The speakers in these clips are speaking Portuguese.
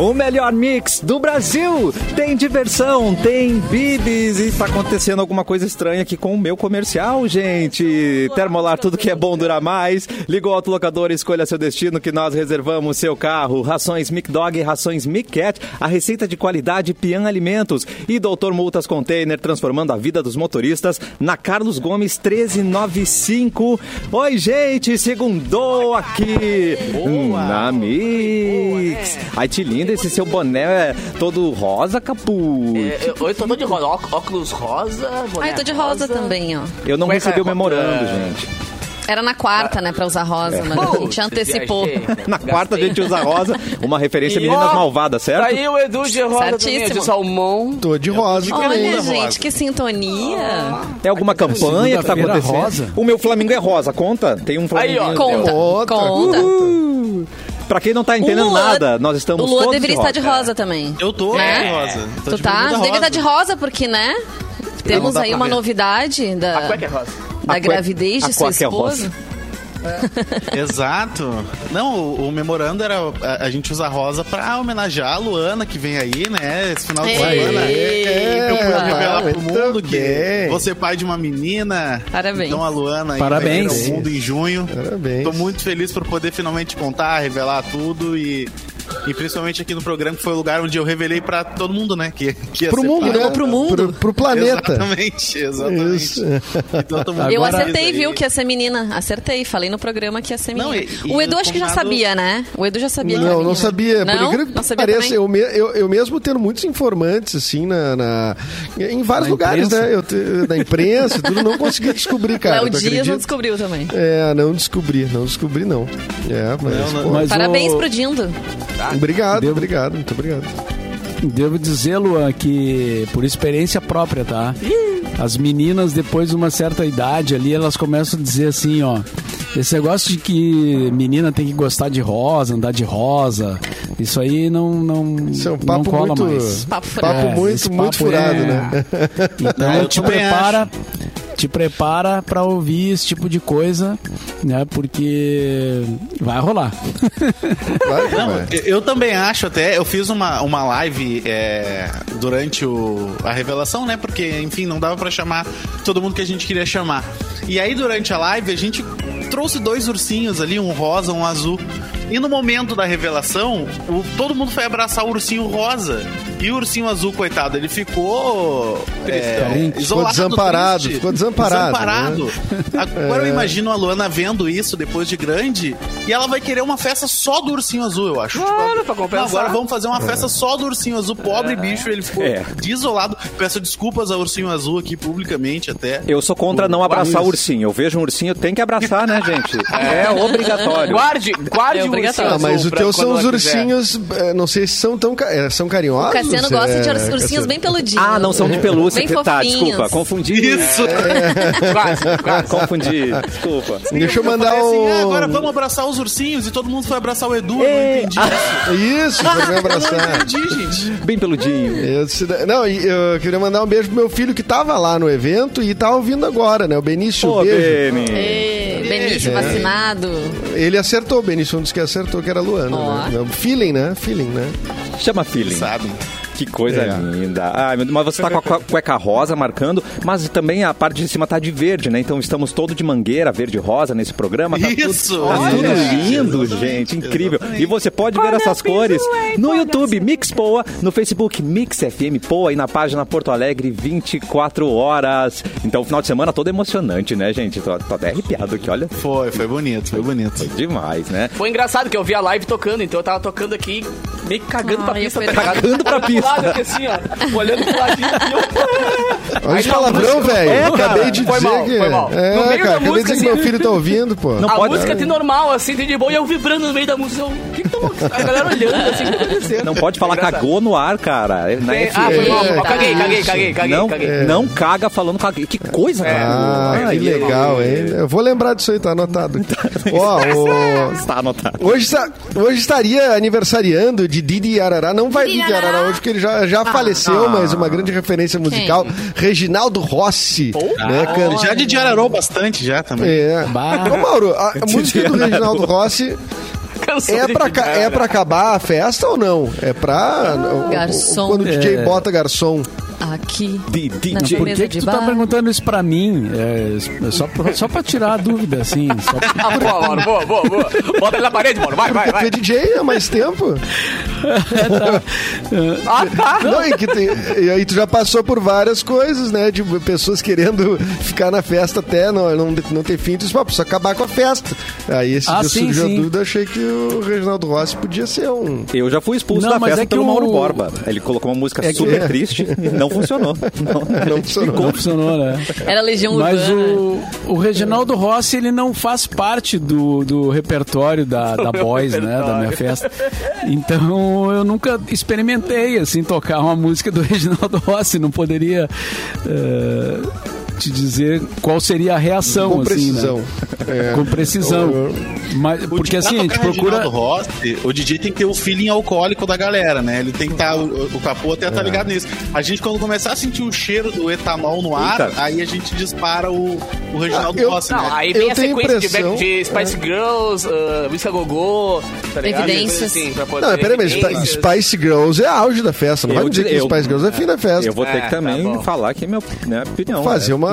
O melhor mix do Brasil. Tem diversão, tem bibis e tá acontecendo alguma coisa estranha aqui com o meu comercial, gente. Termolar, tudo que é bom dura mais. Liga o autolocador, escolha seu destino que nós reservamos seu carro. Rações Mic Dog e rações Mic Cat. A receita de qualidade Pian Alimentos. E Doutor Multas Container, transformando a vida dos motoristas na Carlos Gomes 1395. Oi, gente, segundou aqui na Mix. Ai, te linda esse seu boné é todo rosa, Capu. É, eu, eu tô todo de rosa, óculos rosa, boné Ah, eu tô de rosa também, ó. Eu não Cueca recebi o contra- memorando, gente. Era na quarta, né, pra usar rosa, mas a gente antecipou. viajei. Na quarta a gente usa rosa, uma referência a E, Meninas ó, Malvadas, certo? Aí o Edu de rosa também, Certíssimo. de salmão. Tô de rosa. Olha, também. gente, que sintonia. É alguma campanha que tá acontecendo? rosa. O meu Flamengo é rosa, conta? Tem um Aí, Flamengo. ó, Conta, Outra. conta. Pra quem não tá entendendo Luan- nada, nós estamos O Lua todos deveria de estar de rosa. também. Eu tô Né? de rosa. Tô Tu de tá? bermuda Deve estar de rosa, porque, né? Temos aí uma ver. novidade A da, cueca é rosa. da A gravidez a de sua cueca é rosa. Esposa. Exato. Não, o, o memorando era. A, a gente usa rosa pra homenagear a Luana que vem aí, né? Esse final de Ei, semana. é, Eu fui tá, revelar pro mundo que bem. você é pai de uma menina. Parabéns. Então a Luana aí Parabéns. vai ao mundo em junho. Parabéns. Tô muito feliz por poder finalmente contar, revelar tudo e. E principalmente aqui no programa, que foi o lugar onde eu revelei pra todo mundo, né? Que, que ia Pro ser mundo, pai. né? pro mundo. Pro, pro planeta. Exatamente, exatamente. Isso. Então, Eu acertei, viu, que ia ser menina. Acertei, falei no programa que ia ser Não, menina. e- e o Edu o acho que já sabia, né? O Edu já sabia que era Não, não menina. sabia. Não? Por incrível que não sabia pareça, eu, me- eu, eu mesmo tendo muitos informantes, assim, na, na- em vários Na lugares, imprensa? né? Eu, te- da imprensa, tudo, não consegui descobrir, cara. Tu Dias não descobriu também. É, não descobri, não descobri, não. É, mas, Não, pô, Mas Parabéns o- pro Dindo. Obrigado, Devo- obrigado, muito obrigado. Devo dizer, Luan, que por experiência própria, tá? As meninas, depois de uma certa idade ali, elas começam a dizer assim, ó. Esse negócio de que menina tem que gostar de rosa, andar de rosa, isso aí não, não, Isso é um não papo cola muito. mais. Papo Papo. É, muito, esse muito papo furado, é- né? Então eu te prepara, te prepara para ouvir esse tipo de coisa, né? Porque vai rolar. Claro Não, eu, também acho até. Eu fiz uma, uma live é, durante o, a revelação, né? Porque, enfim, não dava pra chamar todo mundo que a gente queria chamar. E aí, durante a live, a gente trouxe dois ursinhos ali, um rosa, um azul. E no momento da revelação, o- todo mundo foi abraçar o ursinho rosa. E o ursinho azul, coitado, ele ficou é, isolado, Ficou desamparado, triste. ficou desamparado, Desamparado. Agora É. eu imagino a Luana vendo isso depois de grande e ela vai querer uma festa só do ursinho azul, eu acho. Claro, Tipo, pra compensar. agora vamos fazer uma festa só do ursinho azul. Pobre bicho, ele ficou É. desolado. Peço desculpas ao ursinho azul aqui publicamente até. Eu sou contra não abraçar o ursinho. Eu vejo um ursinho, tem que abraçar, né, gente? É obrigatório. Guarde, guarde É o obrigatório. ursinho Ah, mas teus quando são os ursinhos, eh, não sei se são tão ca- eh, são carinhosos. O Cassiano gosta de é, urs- ursinhos Cassiano. bem peludinhos. Ah, não são de pelúcia. Bem tá, desculpa, confundi. Isso! Quase, quase. Confundi, desculpa. Deixa eu mandar falei assim, ah, o... agora vamos abraçar os ursinhos e todo mundo foi abraçar o Edu. Eu não entendi isso. Isso, pra me Eu não abraçar. entendi, gente. Bem peludinho. Eu disse- não, eu queria mandar um beijo pro meu filho que tava lá no evento e tá ouvindo agora, né? O Benício, Ô, beijo. Beni. Benício É. vacinado. Ele acertou, Benício, um dos que acertou que era a Luana. Ó. Né? Feeling, né? Feeling, né? Chama feeling. Sabe? Que coisa É. linda. Ah, meu Deus, mas você tá com a cu- cueca rosa marcando, mas também a parte de cima tá de verde, né? Então estamos todo de mangueira, verde e rosa nesse programa. Tá Isso, Tudo, tá olha. tudo lindo, gente. Incrível. E você pode ver essas cores no YouTube Mix Poa, no Facebook Mix FM Poa e na página Porto Alegre 24 horas. Então, o final de semana todo emocionante, né, gente? Tô, tô até arrepiado aqui, olha. Foi, foi bonito, foi bonito. Demais, né? Foi engraçado que eu vi a live tocando, então eu tava tocando aqui, meio que cagando pra Ai, pista. tá? Cagando pra pista. Lado aqui, assim, ó, olhando pro ladinho aqui, eu... Olha Aí os palavrão, velho. É, acabei de Foi dizer mal, que. foi mal. É, No meio cara, da acabei de dizer música, que meu assim- filho tá ouvindo, pô. Não A pode- música tem normal, assim, tem de boa, e eu vibrando no meio da música. eu, O que que tá A galera olhando, assim, o que tá acontecendo? Não pode falar Engraçado. cagou no ar, cara. Na Tem- FM. Ah, foi mal, É. Caguei, caguei, caguei, caguei, não, caguei. não caga falando caguei. Que coisa, cara. Ah, que legal, hein? Eu vou lembrar disso aí, tá anotado. Ó, o- Está anotado. Hoje, hoje estaria aniversariando de Didi Arará. Não vai Didi Arará hoje, porque ele já, já faleceu, mas uma grande referência musical. Reginaldo Rossi. né, can- Já de diararou bastante já também. É. Ô, Mauro, a, a música do Reginaldo Rossi. É pra, ca- é pra acabar a festa ou não? É pra. o- Garçom. Quando o DJ É. bota garçom. Aqui. Di- na DJ. Por que, de que tu tá perguntando isso pra mim? É, é só, pra, só pra tirar a dúvida, assim. Só pra- Ah, boa, Mauro, boa, boa, boa. Bota ele na parede, Mauro. Vai, vai, é vai. DJ há mais tempo? Ah, tá. Não, e, que tem- e aí tu já passou por várias coisas, né? De pessoas querendo ficar na festa até não, não, não ter fim. Tu disse, precisa acabar com a festa. Aí esse Ah, dia sim, surgiu sim. a dúvida, achei que o Reginaldo Rossi podia ser um... Eu já fui expulso Não, da festa é pelo o- Mauro Borba. Ele colocou uma música É que- super triste e não funcionou. Não, Não funcionou. Não funcionou, né? Era Legião Mas Urbana. o, o Reginaldo Rossi, ele não faz parte do, do repertório da, da Boys, né? Da minha festa. Então, eu nunca experimentei, assim, tocar uma música do Reginaldo Rossi. Não poderia eh, te dizer qual seria a reação, Com assim, precisão. né? É. Com precisão. Mas, porque Pra assim, a gente procura... Rossi, o DJ tem que ter o feeling alcoólico da galera, né? Ele tem que estar, o, o capô até É. tá ligado nisso. A gente, quando começar a sentir o cheiro do etanol no ar, Eita. aí a gente dispara o, o Reginaldo Ah, eu- Rossi, Não, né? aí vem Eu a tenho sequência de, impressão- de Spice Girls, uh, Gogô, tá ligado? Evidências. Assim, Não, peraí, mas. Spice Girls é auge da festa. Não Eu vai dizer que Spice Girls é fim da festa. Eu vou ter É, que tá também bom. falar aqui minha, minha opinião. Fazer né? uma...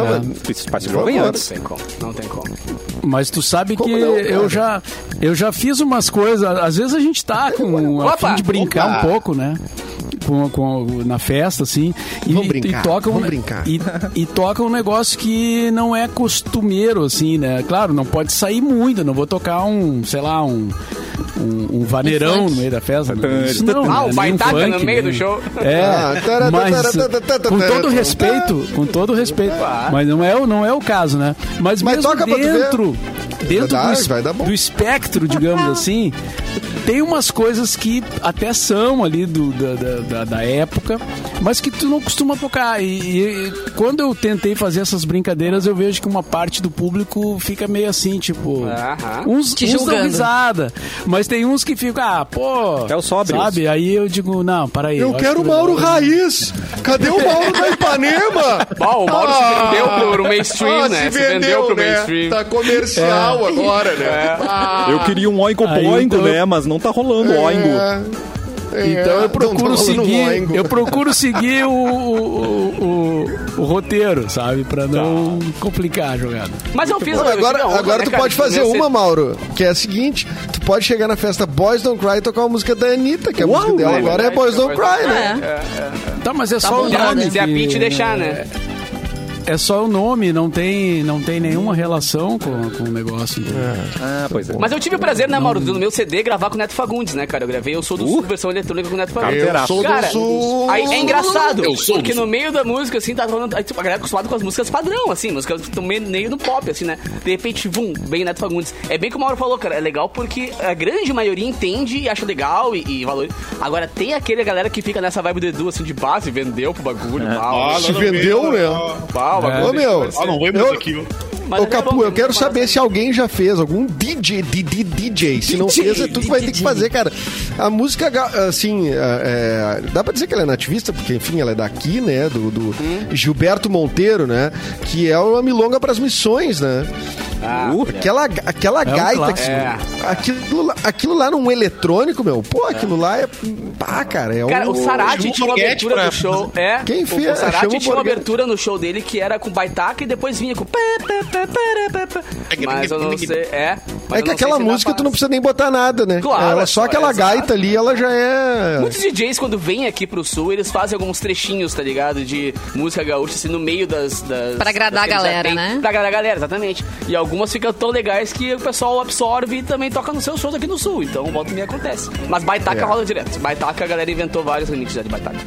Girl vem favor. antes. Não tem como, não tem como. Mas tu sabe Como que não, eu já eu já fiz umas coisas. Às vezes a gente tá com a fim de brincar Opa! um pouco, né? Com, com- na festa, assim. E, Vamos brincar, e toca um, vamos brincar. E, e toca um negócio que não é costumeiro, assim, né? Claro, não pode sair muito. Não vou tocar um, sei lá, um. Um, um vaneirão no meio da festa. né? Isso não, Ah, né? o baitaca no funk, meio nem- do show. É, Ah, mas com todo respeito, com todo respeito, mas não é, o- não é o caso, né? Mas, Mas mesmo dentro, dentro Vai dar, do, vai dar bom. do espectro, digamos assim, tem umas coisas que até são ali do, da, da, da- época, mas que tu não costuma tocar. E, e quando eu tentei fazer essas brincadeiras, eu vejo que uma parte do público fica meio assim, tipo. Aham. Uns, Te uns dão risada, mas tem uns que ficam, ah, pô. É o sóbrios. Sabe? Aí eu digo, não, para aí. Eu acho quero o Mauro legal- Raiz. Cadê o Mauro da Ipanema? Bom, o Mauro Ah, se vendeu pro, mainstream, ah, né? Se vendeu, pro né? mainstream. Tá comercial agora, né? Ah, Eu queria um boingo, então- né? Mas não tá rolando oingo. é, é, Então eu não procuro tá rolando seguir, oingo. eu procuro seguir o, o, o, o roteiro, sabe, Pra não complicar a jogada. Mas eu fiz Não, agora a honra, agora né, tu pode de fazer uma, Mauro, que é a seguinte: tu pode chegar na festa Boys Don't Cry e tocar uma música da Anitta, que a Uau, música dela é agora é Boys é Don't Cry, né? Tá, mas é Tá só o nome. Se a Pitty deixar, né? É só o nome, não tem, não tem nenhuma relação com, com o negócio. entendeu? Ah, pois é. Mas eu tive o prazer, né, Mauro, no meu CD gravar com o Neto Fagundes, né, cara? Eu gravei Eu Sou do Sul, versão eletrônica com o Neto Fagundes. Eu sou do Cara, Sul. aí é engraçado, Eu sou porque do no meio da música, assim, tá falando. Aí, tipo, a galera é acostumada com as músicas padrão, assim, músicas que estão meio, no pop, assim, né? De repente, vum, bem Neto Fagundes. É bem como o Mauro falou, cara, é legal porque a grande maioria entende e acha legal e, e valor. Agora, tem aquele galera que fica nessa vibe do Edu, assim, de base, vendeu pro bagulho, mal. Ah, Se vendeu, meu. Não. Pau, É. bagulho. Ô, meu, Ah, não vem Eu- ó. Mas Ô, é Capu, bom, eu quero saber se alguém já fez, algum DJ, DJ, DJ. Se não fez, é tu que vai ter que fazer, cara. A música, assim, é, é, dá pra dizer que ela é nativista, porque, enfim, ela é daqui, né, do, do Gilberto Monteiro, né, que é uma milonga pras missões, né. Ah, Uh, aquela aquela um gaita, que, clássico. aquilo, lá- aquilo lá num eletrônico, meu, pô, aquilo lá é, pá, cara, é Cara, um... o Sarati tinha uma abertura pra- no show. É, Quem o- fez? O Sarati Chama tinha uma abertura no show dele que era com baitaca e depois vinha com. pá. Mas eu não sei. É, mas É que aquela música tu não precisa nem botar nada, né? Claro, ela, é só aquela exato. gaita ali, ela já é... Muitos DJs, quando vêm aqui pro sul, eles fazem alguns trechinhos, tá ligado? De música gaúcha, assim, no meio das. das Pra agradar das a galera, né? Pra agradar a galera, exatamente. E algumas ficam tão legais que o pessoal absorve e também toca nos seus shows aqui no sul. Então, volta e meia acontece. Mas baitaca É. rola direto. Baitaca, a galera inventou vários remixes de baitaca.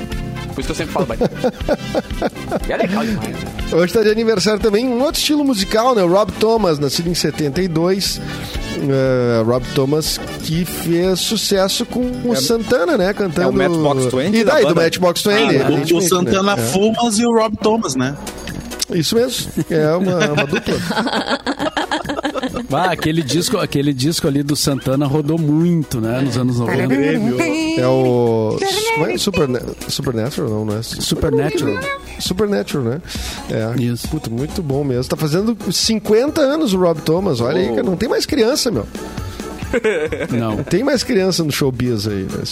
Por isso que eu sempre falo baitaca. e é legal demais. né? Hoje tá de aniversário também um outro estilo musical, né? O Rob Thomas, nascido em 72. Eh, Rob Thomas, que fez sucesso com o Santana, né? Cantando. É o Matchbox 20 E da daí, do banda? Matchbox 20. Ah, o, o Santana né? Fumas e o Rob Thomas, né? Isso mesmo. É uma, uma dupla. Ah, aquele disco, aquele disco ali do Santana rodou muito, né, nos anos 90. É o. Como é? Superne- Supernatural, não, não é? Supernatural. Supernatural, né? É. Isso. Puta, muito bom mesmo. Tá fazendo 50 anos o Rob Thomas. Olha aí, cara. Não tem mais criança, meu. Não. Tem mais criança no showbiz aí, né?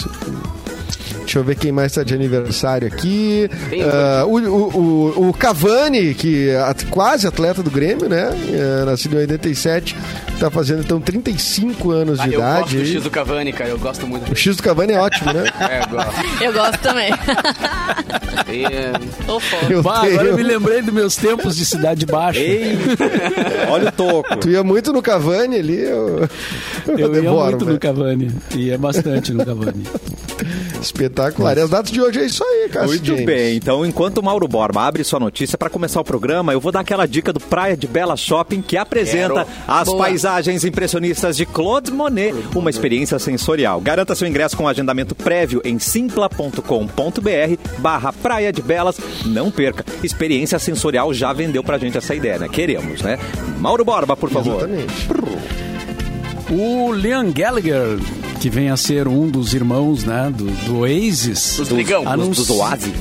Deixa eu ver quem mais tá de aniversário aqui. Ah, o, o, o, o Cavani, que é quase atleta do Grêmio, né? É, nascido em 87, tá fazendo então 35 anos Ah, de eu gosto idade. do aí. X do Cavani, cara. Eu gosto muito. O X do Cavani é ótimo, né? É, eu gosto. Eu gosto também. E, é. Eu Bah, agora eu tenho- me lembrei dos meus tempos de Cidade Baixa. Ei, olha o toco. Tu ia muito no Cavani ali, eu, Eu ia devoro, muito velho. no Cavani. Ia bastante no Cavani. Espetacular. E as datas de hoje é isso aí, cara. Muito bem, então enquanto o Mauro Borba abre sua notícia para começar o programa, eu vou dar aquela dica do Praia de Bela Shopping que apresenta Quero. as Boa. paisagens impressionistas de Claude Monet, uma experiência sensorial. Garanta seu ingresso com agendamento prévio em simpla.com.br barra Praia de Belas. Não perca, experiência sensorial já vendeu pra gente essa ideia, né? Queremos, né? Mauro Borba, por favor. Exatamente. O Liam Gallagher, que vem a ser um dos irmãos né, do, do Oasis, Dos brigão. Dos, Oasis.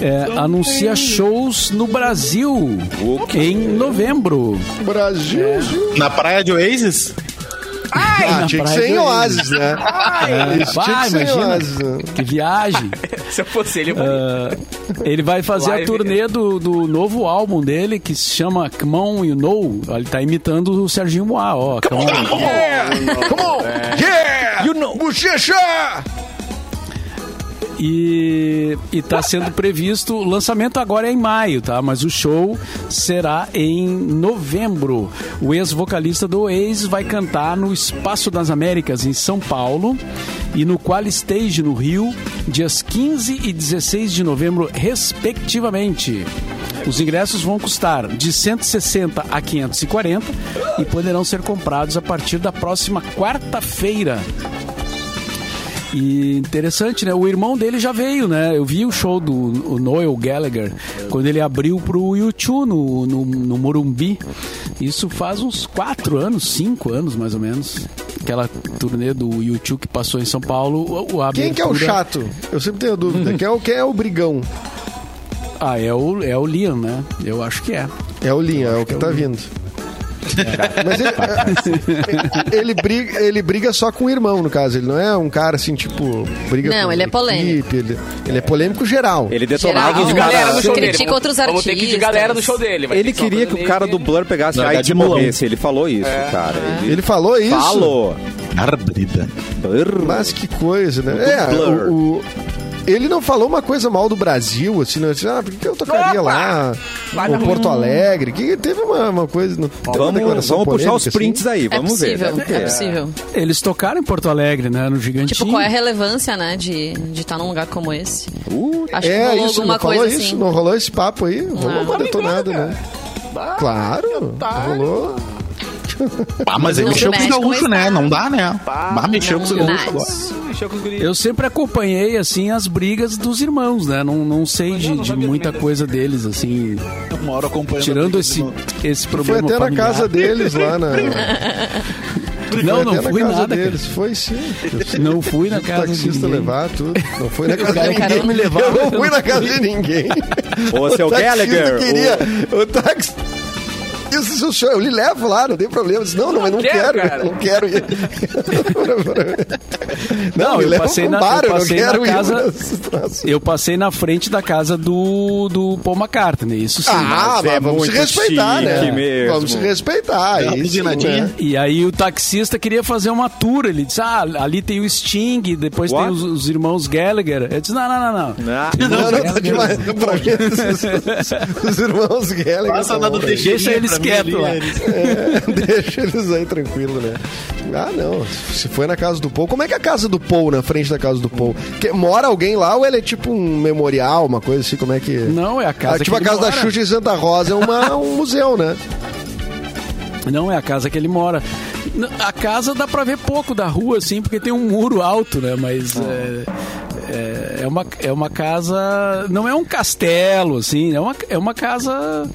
é, anuncia shows no Brasil O quê? em novembro. Brasil. Na praia de Oasis? Ah, na tinha que ser em Oasis, né? É, Isso vai, imagina, Oasis. né? que viagem. se eu fosse ele, eu. Ah, ele vai fazer Live. a turnê do, do novo álbum dele, que se chama Come On You Know. Ele tá imitando o Serginho Moá, ó. Come on. Yeah! Come on! Yeah! You know! Bochecha! E, e tá sendo previsto, o lançamento agora é em maio, tá? Mas o show será em novembro. O ex-vocalista do Oasis vai cantar no Espaço das Américas, em São Paulo, e no Qual Stage, no Rio, dias 15 e 16 de novembro, respectivamente. Os ingressos vão custar de 160 a 540 e poderão ser comprados a partir da próxima quarta-feira. E interessante, né? O irmão dele já veio, né? Eu vi o show do o Noel Gallagher quando ele abriu pro YouTube no, no, no Morumbi. Isso faz uns quatro anos, cinco anos mais ou menos. Aquela turnê do YouTube que passou em São Paulo. o- a Quem que é o chato? Eu sempre tenho dúvida. Quem é o, quem é o brigão? Ah, é o, é o Liam, né? Eu acho que é. É o Linha, é o que tá vindo. Mas ele, ele, briga, ele briga só com o irmão, no caso. Ele não é um cara assim, tipo, briga Não, com ele é polêmico. Ele, ele é polêmico geral. Ele Geral, detonava os de Não, galera no show dele. critica Vamos- outros Vamos ter que ir de artistas. galera no show dele. vai Ele queria que o cara do Blur pegasse AIDS de e morresse. Ele falou isso, cara. Ele Ele falou isso? falou. Arbrida. Mas que coisa, né? É, Blur. o, o- ele não falou uma coisa mal do Brasil, assim, não. Assim, ah, por que eu tocaria Opa! lá? Vai Ou na- Porto Alegre? Que teve uma, uma coisa. Teve uma Vamos, declaração vamos puxar os prints aí, É vamos ver. possível, deve é possível. Eles tocaram em Porto Alegre, né? No Gigantinho. Tipo, qual é a relevância, né, de estar de tá num lugar como esse? Uh, Acho que É, rolou isso, alguma não falou coisa isso, assim. não rolou esse papo aí? Rolou Não. uma detonada, né? Claro, rolou. Ah, mas ele mexeu com os gaúchos, né? não. Dá, né? Bah, mexeu com os gaúchos agora. Eu sempre acompanhei, assim, as brigas dos irmãos, né? Não, não sei de, de muita coisa deles, assim. Uma hora acompanhando. Tirando esse, esse Foi problema até na casa deles lá na. Não, foi não fui na casa nada, deles. Foi sim. Não fui na O casa de taxista ninguém. levar tudo. Não foi na casa de ninguém. queria me levar, Eu não fui na casa de ninguém. Ô, seu O taxista Gallagher. queria. O táxi. Eu disse, "O senhor, eu lhe levo lá, não tem problema. Eu disse, não, não, mas não quero, quero, não quero ir. Não, Não, eu passei um na- bar, eu eu não passei na quero ir casa-. Eu passei na frente da casa do, do Paul McCartney, isso sim. Ah, mas é vamos se respeitar, né? mesmo. Vamos se respeitar. É isso, né? E aí o taxista queria fazer uma tour. Ele disse, ah, ali tem o Sting, depois What? tem os, os irmãos Gallagher. Eu disse, não, não, não, não. Ah, Não, não, tá demais. Pra mim, os, os irmãos Gallagher. Passa tá lá do né? Deixa eles quietos lá. É, deixa eles aí tranquilo, né? Ah, não. Se foi na casa do Paul, como é que é a casa do Paul na frente da casa do Paul? Que, mora alguém lá ou ele é tipo um memorial, uma coisa assim? Como é que. Não, é a casa Ah, tipo a casa da. Xuxa em Santa Rosa é uma, um museu, né? Não, é a casa que ele mora. A casa dá pra ver pouco da rua, assim, porque tem um muro alto, né? Mas é, é, é uma, é uma casa. Não é um castelo, assim, é uma, é uma casa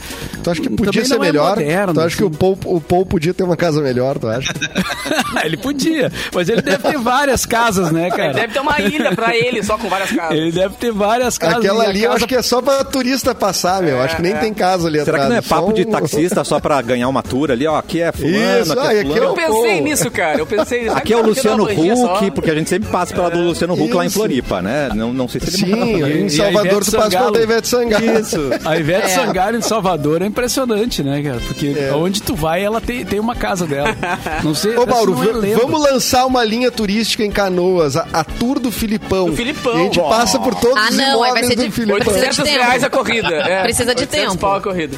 Tu acha que podia Também ser é melhor? moderno, tu acha que o assim. Paul, o Paul podia ter uma casa melhor, tu acha? ele podia, mas ele deve ter várias casas, né, cara? Deve ter uma ilha pra ele, só com várias casas. Ele deve ter várias casas. Aquela ali eu casa- acho que é só pra turista passar, meu. acho que nem tem casa ali Será atrás. que não é só papo de um- taxista só pra ganhar uma tour ali? Ó, aqui é fulano, Isso, aqui ah, é e aqui fulano. Eu pensei nisso, cara. Eu pensei Aqui é o Luciano só? Huck, porque a gente sempre passa pela do Luciano Huck lá em. Floripa, né? Não, não sei se ele mora Sim, em Salvador tu passa pela Ivete Sangalo. Isso. A Ivete É. Sangalo em Salvador é impressionante, né, cara? Porque É. onde tu vai, ela tem, tem uma casa dela. Não sei. Ô, Mauro, não é vamos lançar uma linha turística em Canoas, a, a Tour do Filipão. Do Filipão. E a gente Ó. passa por todos Ah, os não, vai imóveis ser do de- Filipão. Precisa de 800 tempo. reais a corrida. É. Precisa de 800 tempo. pau a corrida.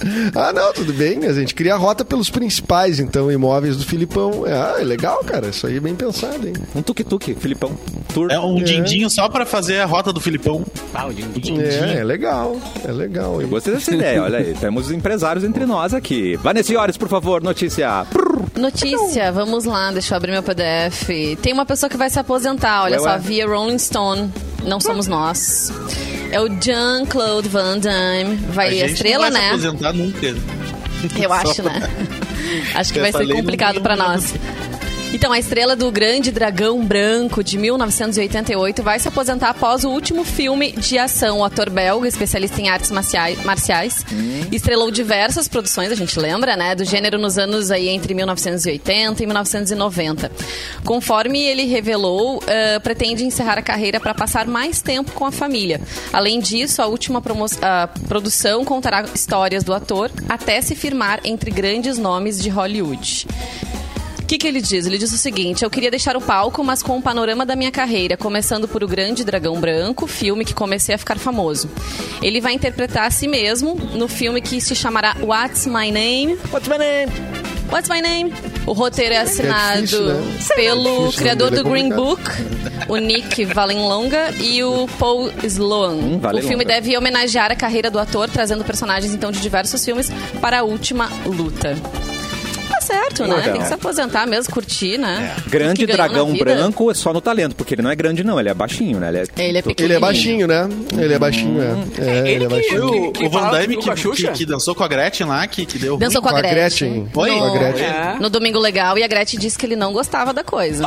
Ah, não, tudo bem. A gente cria a rota pelos principais, então, imóveis do Filipão. Ah, é legal, cara. Isso aí é bem pensado, hein? Um tuk-tuk, Filipão. Tour. É um dindinho só pra fazer a rota do Filipão. Ah, o din-din. É, é legal. É legal. hein? Gostei dessa ideia, olha aí. Temos empresários entre nós aqui. Vanessa Iores, por favor, notícia. Notícia, vamos lá, deixa eu abrir meu PDF. Tem uma pessoa que vai se aposentar, olha Ué, só, ué. via Rolling Stone. Não somos nós. É o Jean-Claude Van Damme. Vai a gente estrela, não vai né? se aposentar nunca. Eu acho, né? Acho que vai Essa ser lei não complicado um- nós. Então, a estrela do Grande Dragão Branco de 1988 vai se aposentar após o último filme de ação. O ator belga, especialista em artes marciais, marciais estrelou diversas produções, a gente lembra, né? Do gênero nos anos aí entre 1980 e 1990. Conforme ele revelou, eh, pretende encerrar a carreira para passar mais tempo com a família. Além disso, a última a produção contará histórias do ator até se firmar entre grandes nomes de Hollywood. O que, que ele diz? Ele diz o seguinte: Eu queria deixar o palco, mas com o panorama da minha carreira, começando por O Grande Dragão Branco, filme que comecei a ficar famoso. Ele vai interpretar a si mesmo no filme que se chamará What's My Name? What's my name? What's My Name? O roteiro é assinado difícil, né? pelo difícil, criador né? É do Green complicado. Book, o Nick Valenlonga e o Paul Sloan. Hum, o filme deve homenagear a carreira do ator, trazendo personagens então de diversos filmes para a última luta. Certo, né? Legal. Tem que se aposentar mesmo, curtir, né? Grande Que ganhou na dragão branco é só no talento, porque ele não é grande, não. Ele é baixinho, né? Ele é, Ele é pequeno. Ele é baixinho, né? Ele é baixinho, é. É, ele, Ele é que- baixinho. Foi o, que o Van Damme que, Xuxa? que, que dançou com a Gretchen lá, que, que deu Dançou com a Com a Gretchen. Foi? No, Com a Gretchen. É. no Domingo Legal. E a Gretchen disse que ele não gostava da coisa.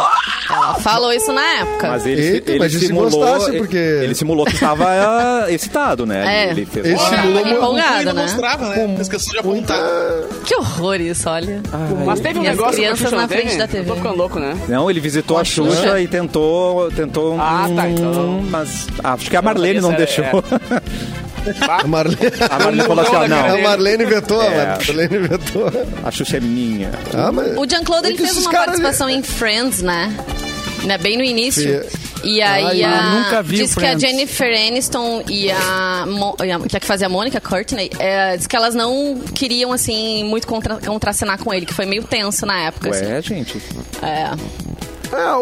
Ela falou isso na época. Mas ele, Eita, ele mas e se simulou, gostasse, ele- porque- ele simulou que estava ah, excitado, né? É. Ele fez Ele uma- simulou mu- empolgado, não né? mostrava, né? Esqueceu de apontar. Que horror isso, olha. Mas teve um E as negócio com a crianças Xuxa, na não frente da TV. Eu Tô ficando louco, né? Não, ele visitou a a Xuxa, Xuxa? e tentou, tentou. Ah, tá, então- Mas acho que a Marlene não sabia deixou. se A Marlene, A Marlene falou assim: ó, a não, Marlene vetou, É. a Marlene vetou. a Xuxa é minha. Ah, mas... O Jean-Claude É ele que fez uma participação em Friends, né? né? Bem no início. E aí Ai, a, eu nunca vi diz que a. Jennifer Aniston e a, Mo- e a- que é que fazia a Mônica Courtney, é, diz que elas não queriam assim muito contra, contracenar com ele, que foi meio tenso na época. assim. Ué, gente. É. É, o,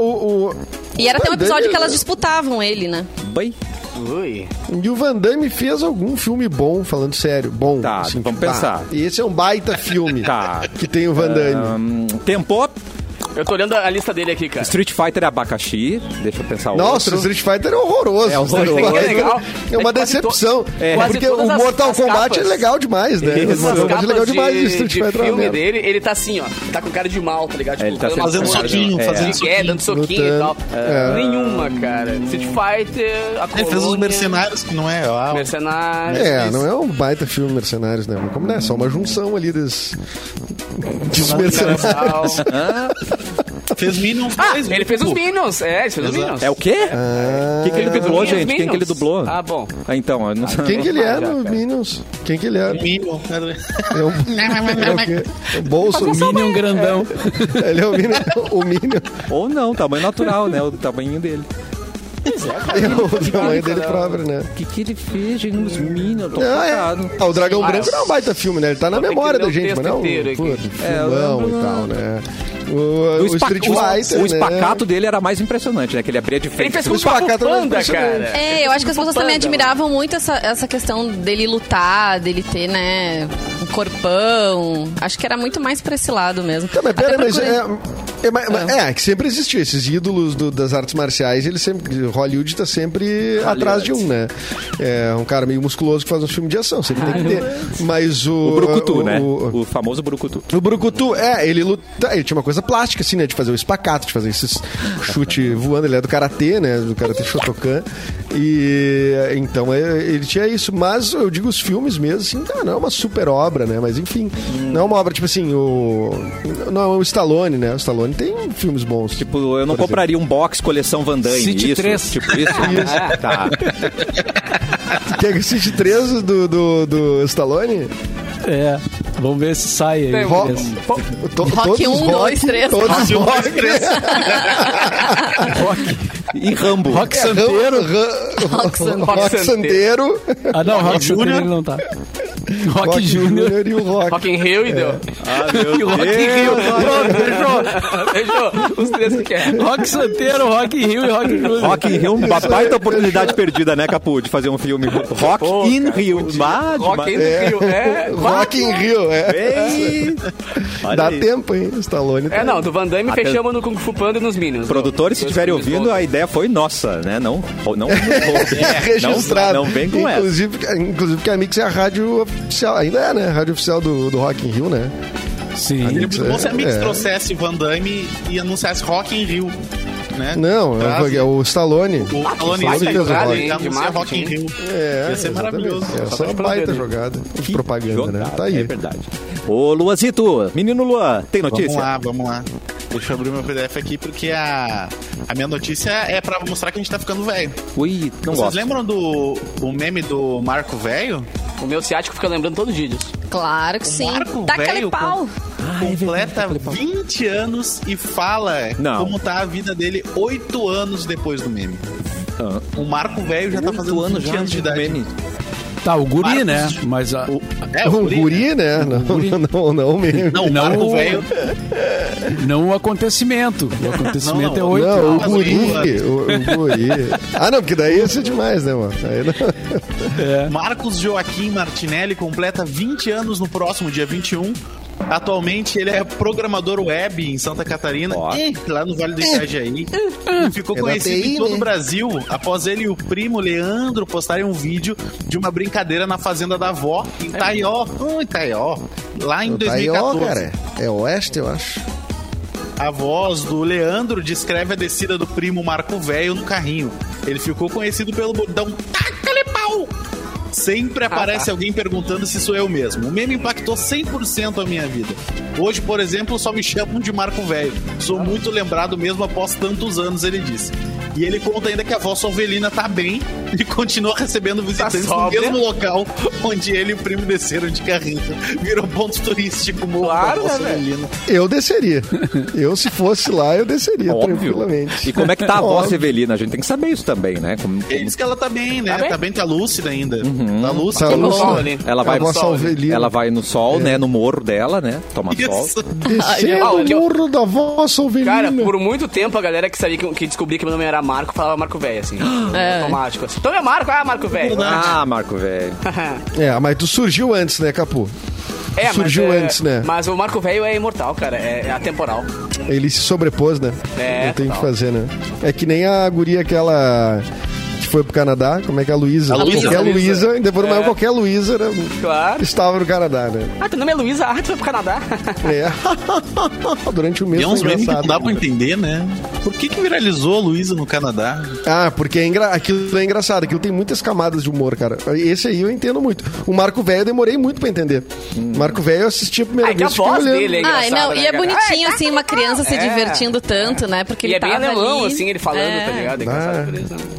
o- E era até um episódio que elas disputavam ele, né? Bem, Ui. E o Van Damme fez algum filme bom, falando sério, bom. Tá, assim, vamos que, pensar. bah, esse é um baita filme Tá. que tem o Van Damme. hum, tempo. Eu tô olhando a lista dele aqui, cara. Street Fighter é abacaxi. Deixa eu pensar Nossa, o outro. Street Fighter é horroroso. É horroroso. Street Fighter É legal. É uma É decepção. to- É. Porque o as- Mortal as Kombat capas- é legal demais, né? Isso. O As Mortal Kombat é legal demais. de, o Street de Fighter é filme merda. dele, ele tá assim, ó. Tá com cara de mal, tá ligado? É, ele tá Fazendo soquinho, É. fazendo É, soquinho. dando soquinho e tal. É. Nenhuma, cara. Street Fighter, a Ele fez os mercenários, que não é. Ah, Mercenários. É, não é um baita filme Mercenários, né? Como não é? Só uma junção ali dos, dos mercenários. Fez Minions Ah, 2, ele fez os. Minions. É, ele fez os Exato. Minions. É o quê? Ah, Quem que ele dublou, Minions, gente? Quem que ele dublou? Ah, bom. Ah, então, eu não sei. Quem que ele é Já, no cara. Minions? Quem que ele é? Minion. É um, é o quê? É o bolso. Minion grandão. Ele é o Minion. O Minion. Ou não, tamanho natural, né? O tamanho dele. É o tamanho dele próprio, né? O que, que ele fez, gente, nos Minions? Tô Ah, é. Ah, o Dragão Ah, Branco eu- não é um baita filme, né? Ele tá na memória da o gente, mas não. inteiro É, eu filmão lembro- e tal, né? O, O, o Street o- Fighter, o né? espacato dele era mais impressionante, né? Que ele abria de Ele frente. fez O com o Papo Spacato é Panda, cara. É, eu acho que as pessoas Panda, também mano. admiravam muito essa, essa questão dele lutar, dele ter, né, um corpão. Acho que era muito mais pra esse lado mesmo. Tá, mas pera, mas é, é, é, que sempre existiu esses ídolos do- das artes marciais, eles sempre Hollywood tá sempre atrás de um, né? É um cara meio musculoso que faz um filme de ação, sempre tem que ter. Mas o... O Brucutu, o- né? o- O famoso Brucutu. o Brucutu, é, ele luta. Ele tinha uma coisa plástica, assim, né? De fazer o espacato, de fazer esses chute voando. Ele é do karatê, né? Do karatê Shotokan. E então é, ele tinha isso. Mas eu digo os filmes mesmo, assim, tá, não é uma super obra, né? Mas enfim, não é uma obra, tipo assim, o. Não é o Stallone, né? O Stallone tem filmes bons. Tipo, eu não compraria um box coleção Van Damme. City isso, 3. Tipo isso. Tá. Quer que assiste três do, do, do Stallone? É. Vamos ver se sai aí. Tem Ro- Esse. to- Rock todos os um, dois, três. Todos os Rock um, dois, rock. E Rambo. Rock É, Santeiro. Ram- Ram- Rock Santeiro. Rock Santeiro. Ah, não, Rock Santeiro Júnior. ele não tá. Rock, Rock Júnior. E o Rock. Rock in Rio e deu. Ah, meu E o Rock in Rio. Pronto, fechou. Fechou. Os três que quer. Rock Santeiro, Rock in Rio e Rock Júnior. Rock in Rio, uma baita oportunidade perdida, né, Capu? De fazer um filme. Rock Pô, in cara, Rio. Bah, Rock in demais. Rio. É, Rock in Rio, é. Dá aí. tempo, hein? Stallone. É, não, do Van Damme Até- fechamos no Kung Fu Panda e nos Minions. Produtores, se estiverem ouvindo, a ideia foi nossa, né? Não, não, registrado. Não, não vem com essa. inclusive, inclusive que a Mix é a rádio oficial, ainda é, né? Rádio oficial do, do Rock in Rio, né? Sim. Seria muito bom se a Mix É. trouxesse Van Damme e anunciasse Rock in Rio. Né? Não, Traz é o Stallone. O Stallone baita isso aí, jogada, Rock, anuncia in. Rio. É, Ia ser exatamente. maravilhoso. É Só só uma baita ver. jogada de propaganda, né? Jogada, Tá aí. É verdade. Ô, Luazito, menino Luan, tem notícia? Vamos lá, vamos lá. Deixa eu abrir meu PDF aqui, porque a, a minha notícia é pra mostrar que a gente tá ficando velho. Ui, não Vocês gosto. lembram do o meme do Marco Velho? O meu ciático fica lembrando todo dia disso. Claro que O sim. Marco Dá aquele velho pau. Completa 20 anos e fala Não. como tá a vida dele 8 anos depois do meme. Ah, O Marco Velho já tá fazendo 20 já anos de idade. meme. Tá, o guri, Marcos- né? Mas a, O, é, O guri, guri, né? Não, não, não mesmo. Não, o Não, Marco o- Velho. não o acontecimento. O acontecimento Não, é não. oito. Não, o guri, o- o, o guri. Ah, não, porque daí ia ser demais, né, mano? Aí não... Marcos Joaquim Martinelli completa 20 anos no próximo dia 21. Atualmente ele é programador web em Santa Catarina, Ó. e lá no Vale do Itajaí. E ficou É conhecido TI, em todo né? o Brasil após ele e o primo Leandro postarem um vídeo de uma brincadeira na fazenda da avó em Itaió, hum, Itaió, lá em Tá aí, ó, 2014. cara. É oeste, eu acho. A voz do Leandro descreve a descida do primo Marco Velho no carrinho. Ele ficou conhecido pelo bordão Taca-lhe pau! Sempre aparece tá. alguém perguntando se sou eu mesmo. O meme impactou 100% a minha vida. Hoje, por exemplo, só me chamam de Marco Velho. Sou muito lembrado mesmo após tantos anos, ele disse. E ele conta ainda que a avó Solvelina tá bem e continua recebendo visitantes no sóbria. mesmo local onde ele e o primo desceram de carrinho. Virou ponto turístico, morro Claro, da avó né? Solvelina. Eu desceria. Eu, se fosse lá, eu desceria Óbvio. tranquilamente. E como é que tá a voz Óbvio. Sevelina? A gente tem que saber isso também, né? Como- Ele disse que ela tá bem, né? Tá bem? Tá bem, tá lúcida ainda. Tá lúcida. Tá Toma lúcida. sol ali. Ela vai, sol, né? Ela vai no sol, né? No morro dela, né? Toma sol. Isso. Descendo Ah, o olha, eu- morro da voz Salvelina. Cara, por muito tempo a galera que sabia que, que descobria que meu nome era Marco falava Marco Velho, assim. É. Automático. Assim. Então é Marco, ah, Marco Velho. Ah, Marco Velho. É, mas tu surgiu antes, né, Capu? É, mas Surgiu é- antes, né? Mas o Marco Velho é imortal, cara. É, é atemporal. Ele se sobrepôs, né? É, Não tem o que fazer, né? É que nem a guria aquela que foi pro Canadá, como é que é a Luísa? A Luísa. Qualquer Luísa. Luísa, depois não é É. qualquer Luísa, né? Claro. estava no Canadá, né? Ah, teu nome é Luísa. Ah, tu foi pro Canadá. É. Durante um mês Tem uns foi memes que não engraçado. dá pra entender, né? Por que que viralizou a Luísa no Canadá? Ah, porque é engra... aquilo é engraçado, aquilo tem muitas camadas de humor, cara. Esse aí eu entendo muito. O Marco Velho eu demorei muito pra entender. Marco Velho eu assisti a primeira Ai, a vez fiquei voz dele é Ah, não, e né, é cara? bonitinho, assim, uma criança se É. divertindo tanto, né? Porque E ele é bem alemão, ali. assim, ele falando, É. tá ligado? É engraçado Ah.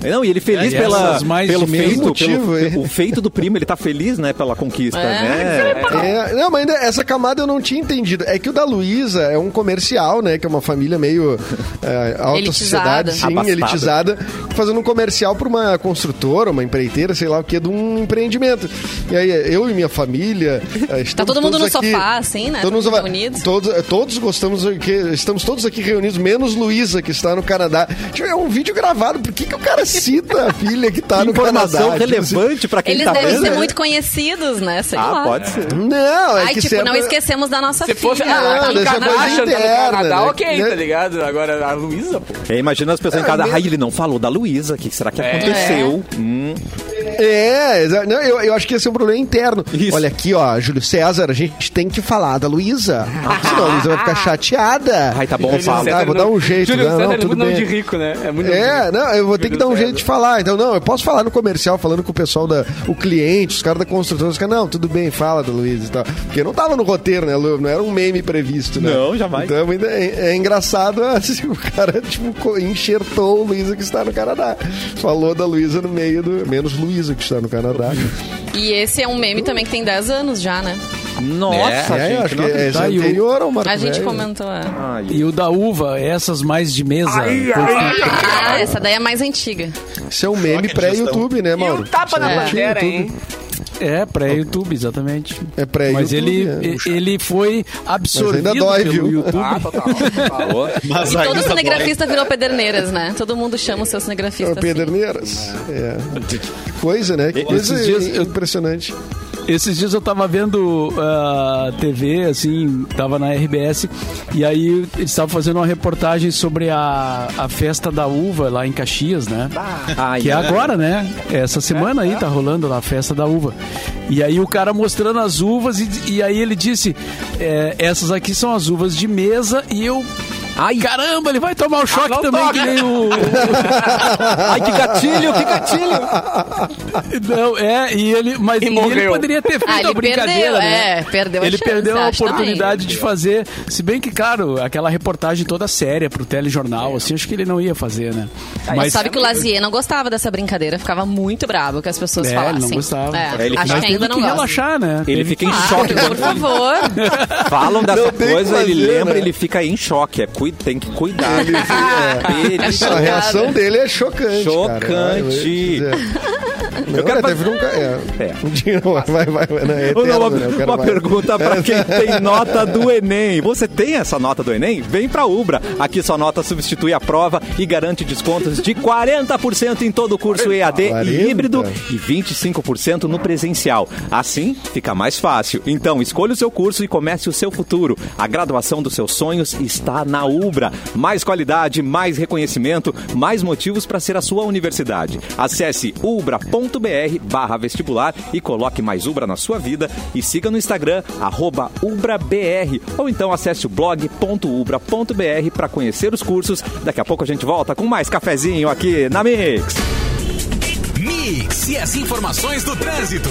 né? Não, e ele feliz É, pela, mais pelo feito, motivo, pelo, hein? o feito do primo, ele tá feliz, né, pela conquista, É. né? É, não, mas ainda essa camada eu não tinha entendido. É que o da Luísa é um comercial, né? Que é uma família meio é, alta Elitizada. sociedade, sim, Abastada. elitizada, fazendo um comercial pra uma construtora, uma empreiteira, sei lá o que, de um empreendimento. E aí, eu e minha família. é, estamos Tá todo mundo todos no aqui- sofá, assim, né? Todo mundo no Todos sofá. reunidos. Todos, todos gostamos aqui, estamos todos aqui reunidos, menos Luísa, que está no Canadá. Tipo, é um vídeo gravado. Por que, que o cara cita filha que tá no Informação Canadá? Tipo assim, relevante pra quem Eles tá devem vendo. ser né? muito conhecidos, né? Sei Ah, lá. pode ser. Não, é Ai, que tipo, não sempre- esquecemos da nossa Se filha. fosse Não, a dessa Kim coisa Kardashian tá no interna, Canadá, né? ok, Né? tá ligado? Agora a Luísa pô. É, imagina as pessoas em É, casa. mesmo- Ai, ele não falou da Luísa. O que será que aconteceu? Hum. É, não, eu, eu acho que esse é um problema interno. Isso. Olha aqui, ó, Júlio César, a gente tem que falar da Luísa. Senão a Luísa vai ficar chateada. Ai, tá bom, Júlio fala. César Tá, vou não- dar um jeito, Júlio não, César não, é tudo muito nome bem. de rico, né? É muito É, não, eu vou ter que dar um Júlio jeito de falar. Então, não, eu posso falar no comercial, falando com o pessoal da. O cliente, os caras da construção, os caras, não, tudo bem, fala da Luísa e tal. Porque não tava no roteiro, né, Lu? Não era um meme previsto, né? Não, jamais. Então ainda é, é engraçado assim, o cara, tipo, enxertou o Luísa que está no Canadá. Falou da Luísa no meio do. Menos Luísa que está no Canadá. E esse é um meme também que tem 10 anos já, né? Nossa, é, eu gente. acho que é, esse Tá, é e o- anterior ao Marco A gente Velho. comentou. é. Ai, E o da uva, essas mais de mesa. Ah, essa daí é mais antiga. Esse é um meme pré-YouTube, né, E Mauro? o tapa na Isso é bandeira, YouTube. hein? É, pré-YouTube, exatamente. É pré-YouTube. Mas ele, é. ele foi absorvido ainda dói, pelo viu? YouTube. Ah, total. total. Boa. Mas E todo cinegrafista virou pederneiras, né? Todo mundo chama os seus É cinegrafistas. o Pederneiras. É. Coisa, né? Que coisa Esses dias eu- impressionante. Esses dias eu tava vendo a TV, assim, tava na RBS, e aí eles estavam fazendo uma reportagem sobre a, a festa da uva lá em Caxias, né? Ai, Que é agora, né? Essa semana aí tá rolando lá a festa da uva. E aí o cara mostrando as uvas e, e aí ele disse: é, essas aqui são as uvas de mesa e eu. Ai. Caramba, ele vai tomar o choque não também, toca. que nem o. Ai, que gatilho, que gatilho. Não, é, e ele. Mas E ele poderia ter feito Ah, ele a brincadeira, perdeu, né? é, perdeu a Ele chance, perdeu a acho também. oportunidade de fazer. Se bem que, claro, aquela reportagem toda séria pro telejornal, assim, acho que ele não ia fazer, né? Mas sabe que o Lazier não gostava dessa brincadeira, ficava muito bravo que as pessoas É, ele falassem. não gostava. É, Ele acho que ainda não que gosta. relaxar, né? Ele Teve fica em Ah, choque. por favor. Falam dessa Não coisa, ele lembra, né? ele fica em choque. É, cui- tem que cuidar. Ele- A reação dele é chocante. Cara. Chocante. Ai, Não, Eu quero é, fazer- nunca. É. É. Um dia, vai, vai, vai. Não, é Vou dar eterno, uma, né? Uma pergunta pra quem tem nota do Enem. Você tem essa nota do Enem? Vem pra Ubra. Aqui sua nota substitui a prova e garante descontos de 40% em todo o curso EAD 40? e híbrido e 25% no presencial. Assim, fica mais fácil. Então, escolha o seu curso e comece o seu futuro. A graduação dos seus sonhos está na Ubra. Mais qualidade, mais reconhecimento, mais motivos para ser a sua universidade. Acesse ubra.br barra vestibular e coloque mais Ubra na sua vida e siga no Instagram, UbraBR, ou então acesse o blog.ubra.br para conhecer os cursos. Daqui a pouco a gente volta com mais cafezinho aqui na Mix. Mix e as informações do trânsito.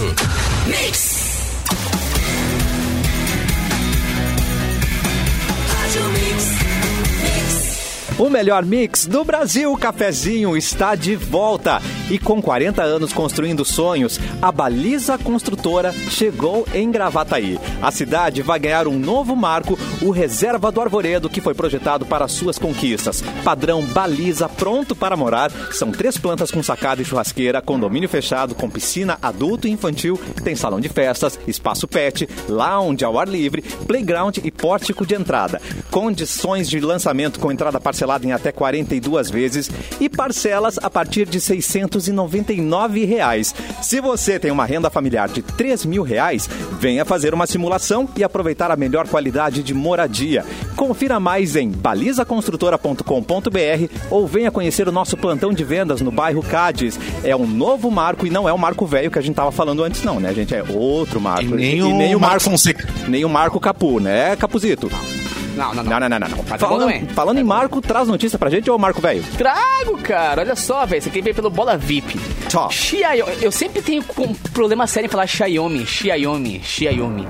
O melhor mix do Brasil, o cafezinho, está de volta e com 40 anos construindo sonhos, a Baliza Construtora chegou em Gravataí. A cidade vai ganhar um novo marco, o Reserva do Arvoredo, que foi projetado para suas conquistas. Padrão Baliza pronto para morar, são três plantas com sacada e churrasqueira, condomínio fechado com piscina adulto e infantil, tem salão de festas, espaço pet, lounge ao ar livre, playground e pórtico de entrada. Condições de lançamento com entrada parcelada em até 42 vezes e parcelas a partir de 600 999 reais. Se você tem uma renda familiar de 3 mil reais, venha fazer uma simulação e aproveitar a melhor qualidade de moradia. Confira mais em balizaconstrutora.com.br ou venha conhecer o nosso plantão de vendas no bairro Cádiz. É um novo marco e não é o marco velho que a gente estava falando antes, não, né, gente? É outro marco. E nem, e, o, nem o Marco Fonseca. Nem o Marco Capu, né, Capuzito? Não, não, não. Não, não, não, não. Mas é Falando, falando em Marco, traz notícia pra gente ou Marco velho? Trago, cara. Olha só, velho. Esse aqui veio pelo Bola VIP. Xiaomi. Eu sempre tenho um problema sério em falar Xiaomi, Xiaomi, Xiaomi.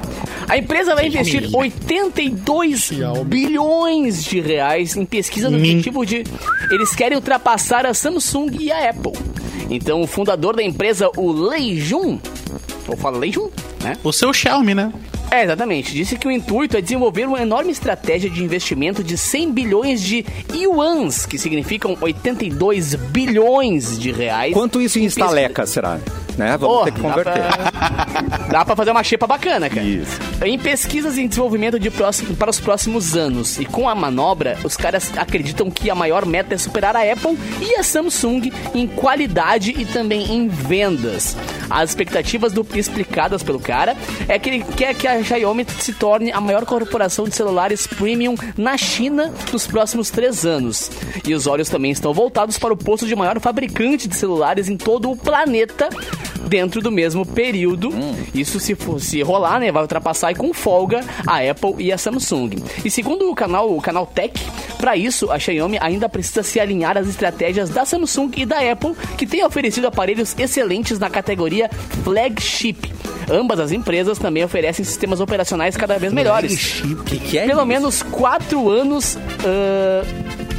A empresa vai investir 82 bilhões de reais em pesquisa no objetivo de... Eles querem ultrapassar a Samsung e a Apple. Então, o fundador da empresa, o Lei Jun... Ou fala Lei Jun, né? O seu Xiaomi, né? É, exatamente. Disse que o intuito é desenvolver uma enorme estratégia de investimento de 100 bilhões de yuans, que significam 82 bilhões de reais. Quanto isso em estaleca será? Né? Vamos Oh, ter que converter. Dá pra fazer uma xepa bacana, cara. Isso. Em pesquisas em desenvolvimento de próximo- para os próximos anos e com a manobra, os caras acreditam que a maior meta é superar a Apple e a Samsung em qualidade e também em vendas. As expectativas do, explicadas pelo cara é que ele quer que a Xiaomi se torne a maior corporação de celulares premium na China nos próximos três anos. E os olhos também estão voltados para o posto de maior fabricante de celulares em todo o planeta dentro do mesmo período. Isso se for, se rolar, né, vai ultrapassar e com folga a Apple e a Samsung. E segundo o canal, o canal Tech, para isso a Xiaomi ainda precisa se alinhar às estratégias da Samsung e da Apple, que têm oferecido aparelhos excelentes na categoria flagship. Ambas as empresas também oferecem sistemas operacionais cada vez melhores. Que, que é Pelo isso? menos quatro anos. ah,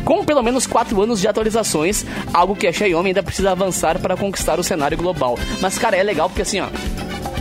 com pelo menos quatro anos de atualizações, algo que a Xiaomi ainda precisa avançar para conquistar o cenário global. Mas, cara, é legal porque assim, ó.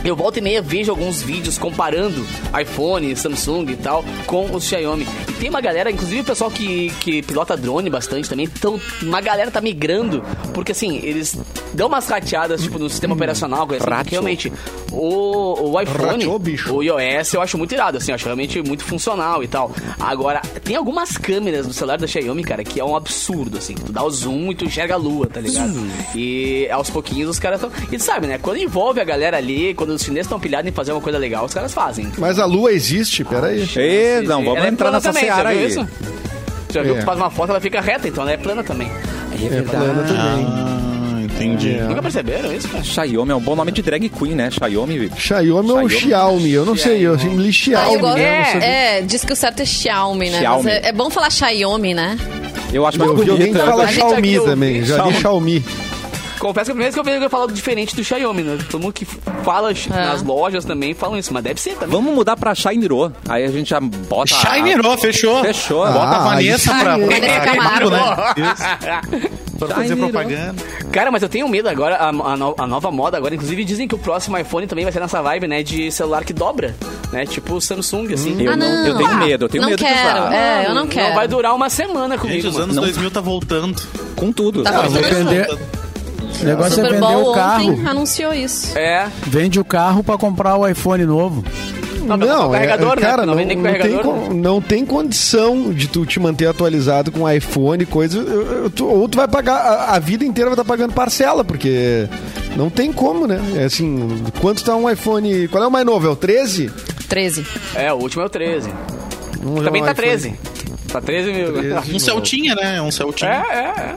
Eu volta e meia vejo alguns vídeos comparando iPhone, Samsung e tal com os Xiaomi. E tem uma galera, inclusive o pessoal que, que pilota drone bastante também, então uma galera tá migrando, porque assim, eles dão umas rateadas tipo no sistema operacional, coisa assim, realmente o, o iPhone, Rateou, bicho. o iOS eu acho muito irado, assim, eu acho realmente muito funcional e tal. Agora, tem algumas câmeras no celular da Xiaomi, cara, que é um absurdo, assim. Tu dá o zoom e tu enxerga a lua, tá ligado? E aos pouquinhos os caras estão. E sabe, né? Quando envolve a galera ali, quando os chineses estão pilhados em fazer uma coisa legal, os caras fazem. Mas a lua existe, peraí. Ê, não, vamos Ela é entrar plana nessa também, seara aí. isso? Já viu É. que tu faz uma foto, ela fica reta, então ela é plana também. É plana também. Ah, entendi. Nunca perceberam isso, cara? Xiaomi é um bom nome de drag queen, né? Xiaomi. Xiaomi ou Xiaomi. Xiaomi? Eu não sei, eu sempre li Ah, Xiaomi. né? É, diz que o certo é Xiaomi, né? Xiaomi. Mas é, é bom falar Xiaomi, né? Eu acho mais Eu vi alguém bonito. que fala A gente Xiaomi também, já li Xiaomi. Confesso que a primeira vez que eu vejo eu falo diferente do Xiaomi, né? Todo mundo que fala É. nas lojas também falam isso, mas deve ser também. Vamos mudar pra Shinero. Aí a gente já bota. a- Shinerou, fechou. Feshou. Bota Ah, a Vanessa aí pra, Vanessa Camargo. né? Pra fazer propaganda. Cara, mas eu tenho medo agora, a, a no- a nova moda agora, inclusive dizem que o próximo iPhone também vai ser nessa vibe, né, de celular que dobra, né, tipo o Samsung, assim. Eu, Ah, não, não. eu tenho medo, eu tenho Não medo quero, de usar. é. eu não quero. vai durar uma semana comigo. Gente, os anos Não. 2000 tá voltando. Com tudo. Tá Ah, vou voltando. O negócio é Super vender Bowl o carro. ontem anunciou isso. É. Vende o carro pra comprar o iPhone novo. Não, Não, é, carregador, né? cara, Não não, com não tem, carregador, con- não tem condição de tu te manter atualizado com iPhone e coisa. eu- eu- tu- ou tu vai pagar, a, a vida inteira vai estar pagando parcela, porque não tem como, né? É assim, quanto tá um iPhone. Qual é o mais novo? É o 13? 13. É, o último é o 13. Vamos ver Também um tá iPhone. 13. Tá 13 mil. Um Celtinha, né? Um É, Celtinha. é, é.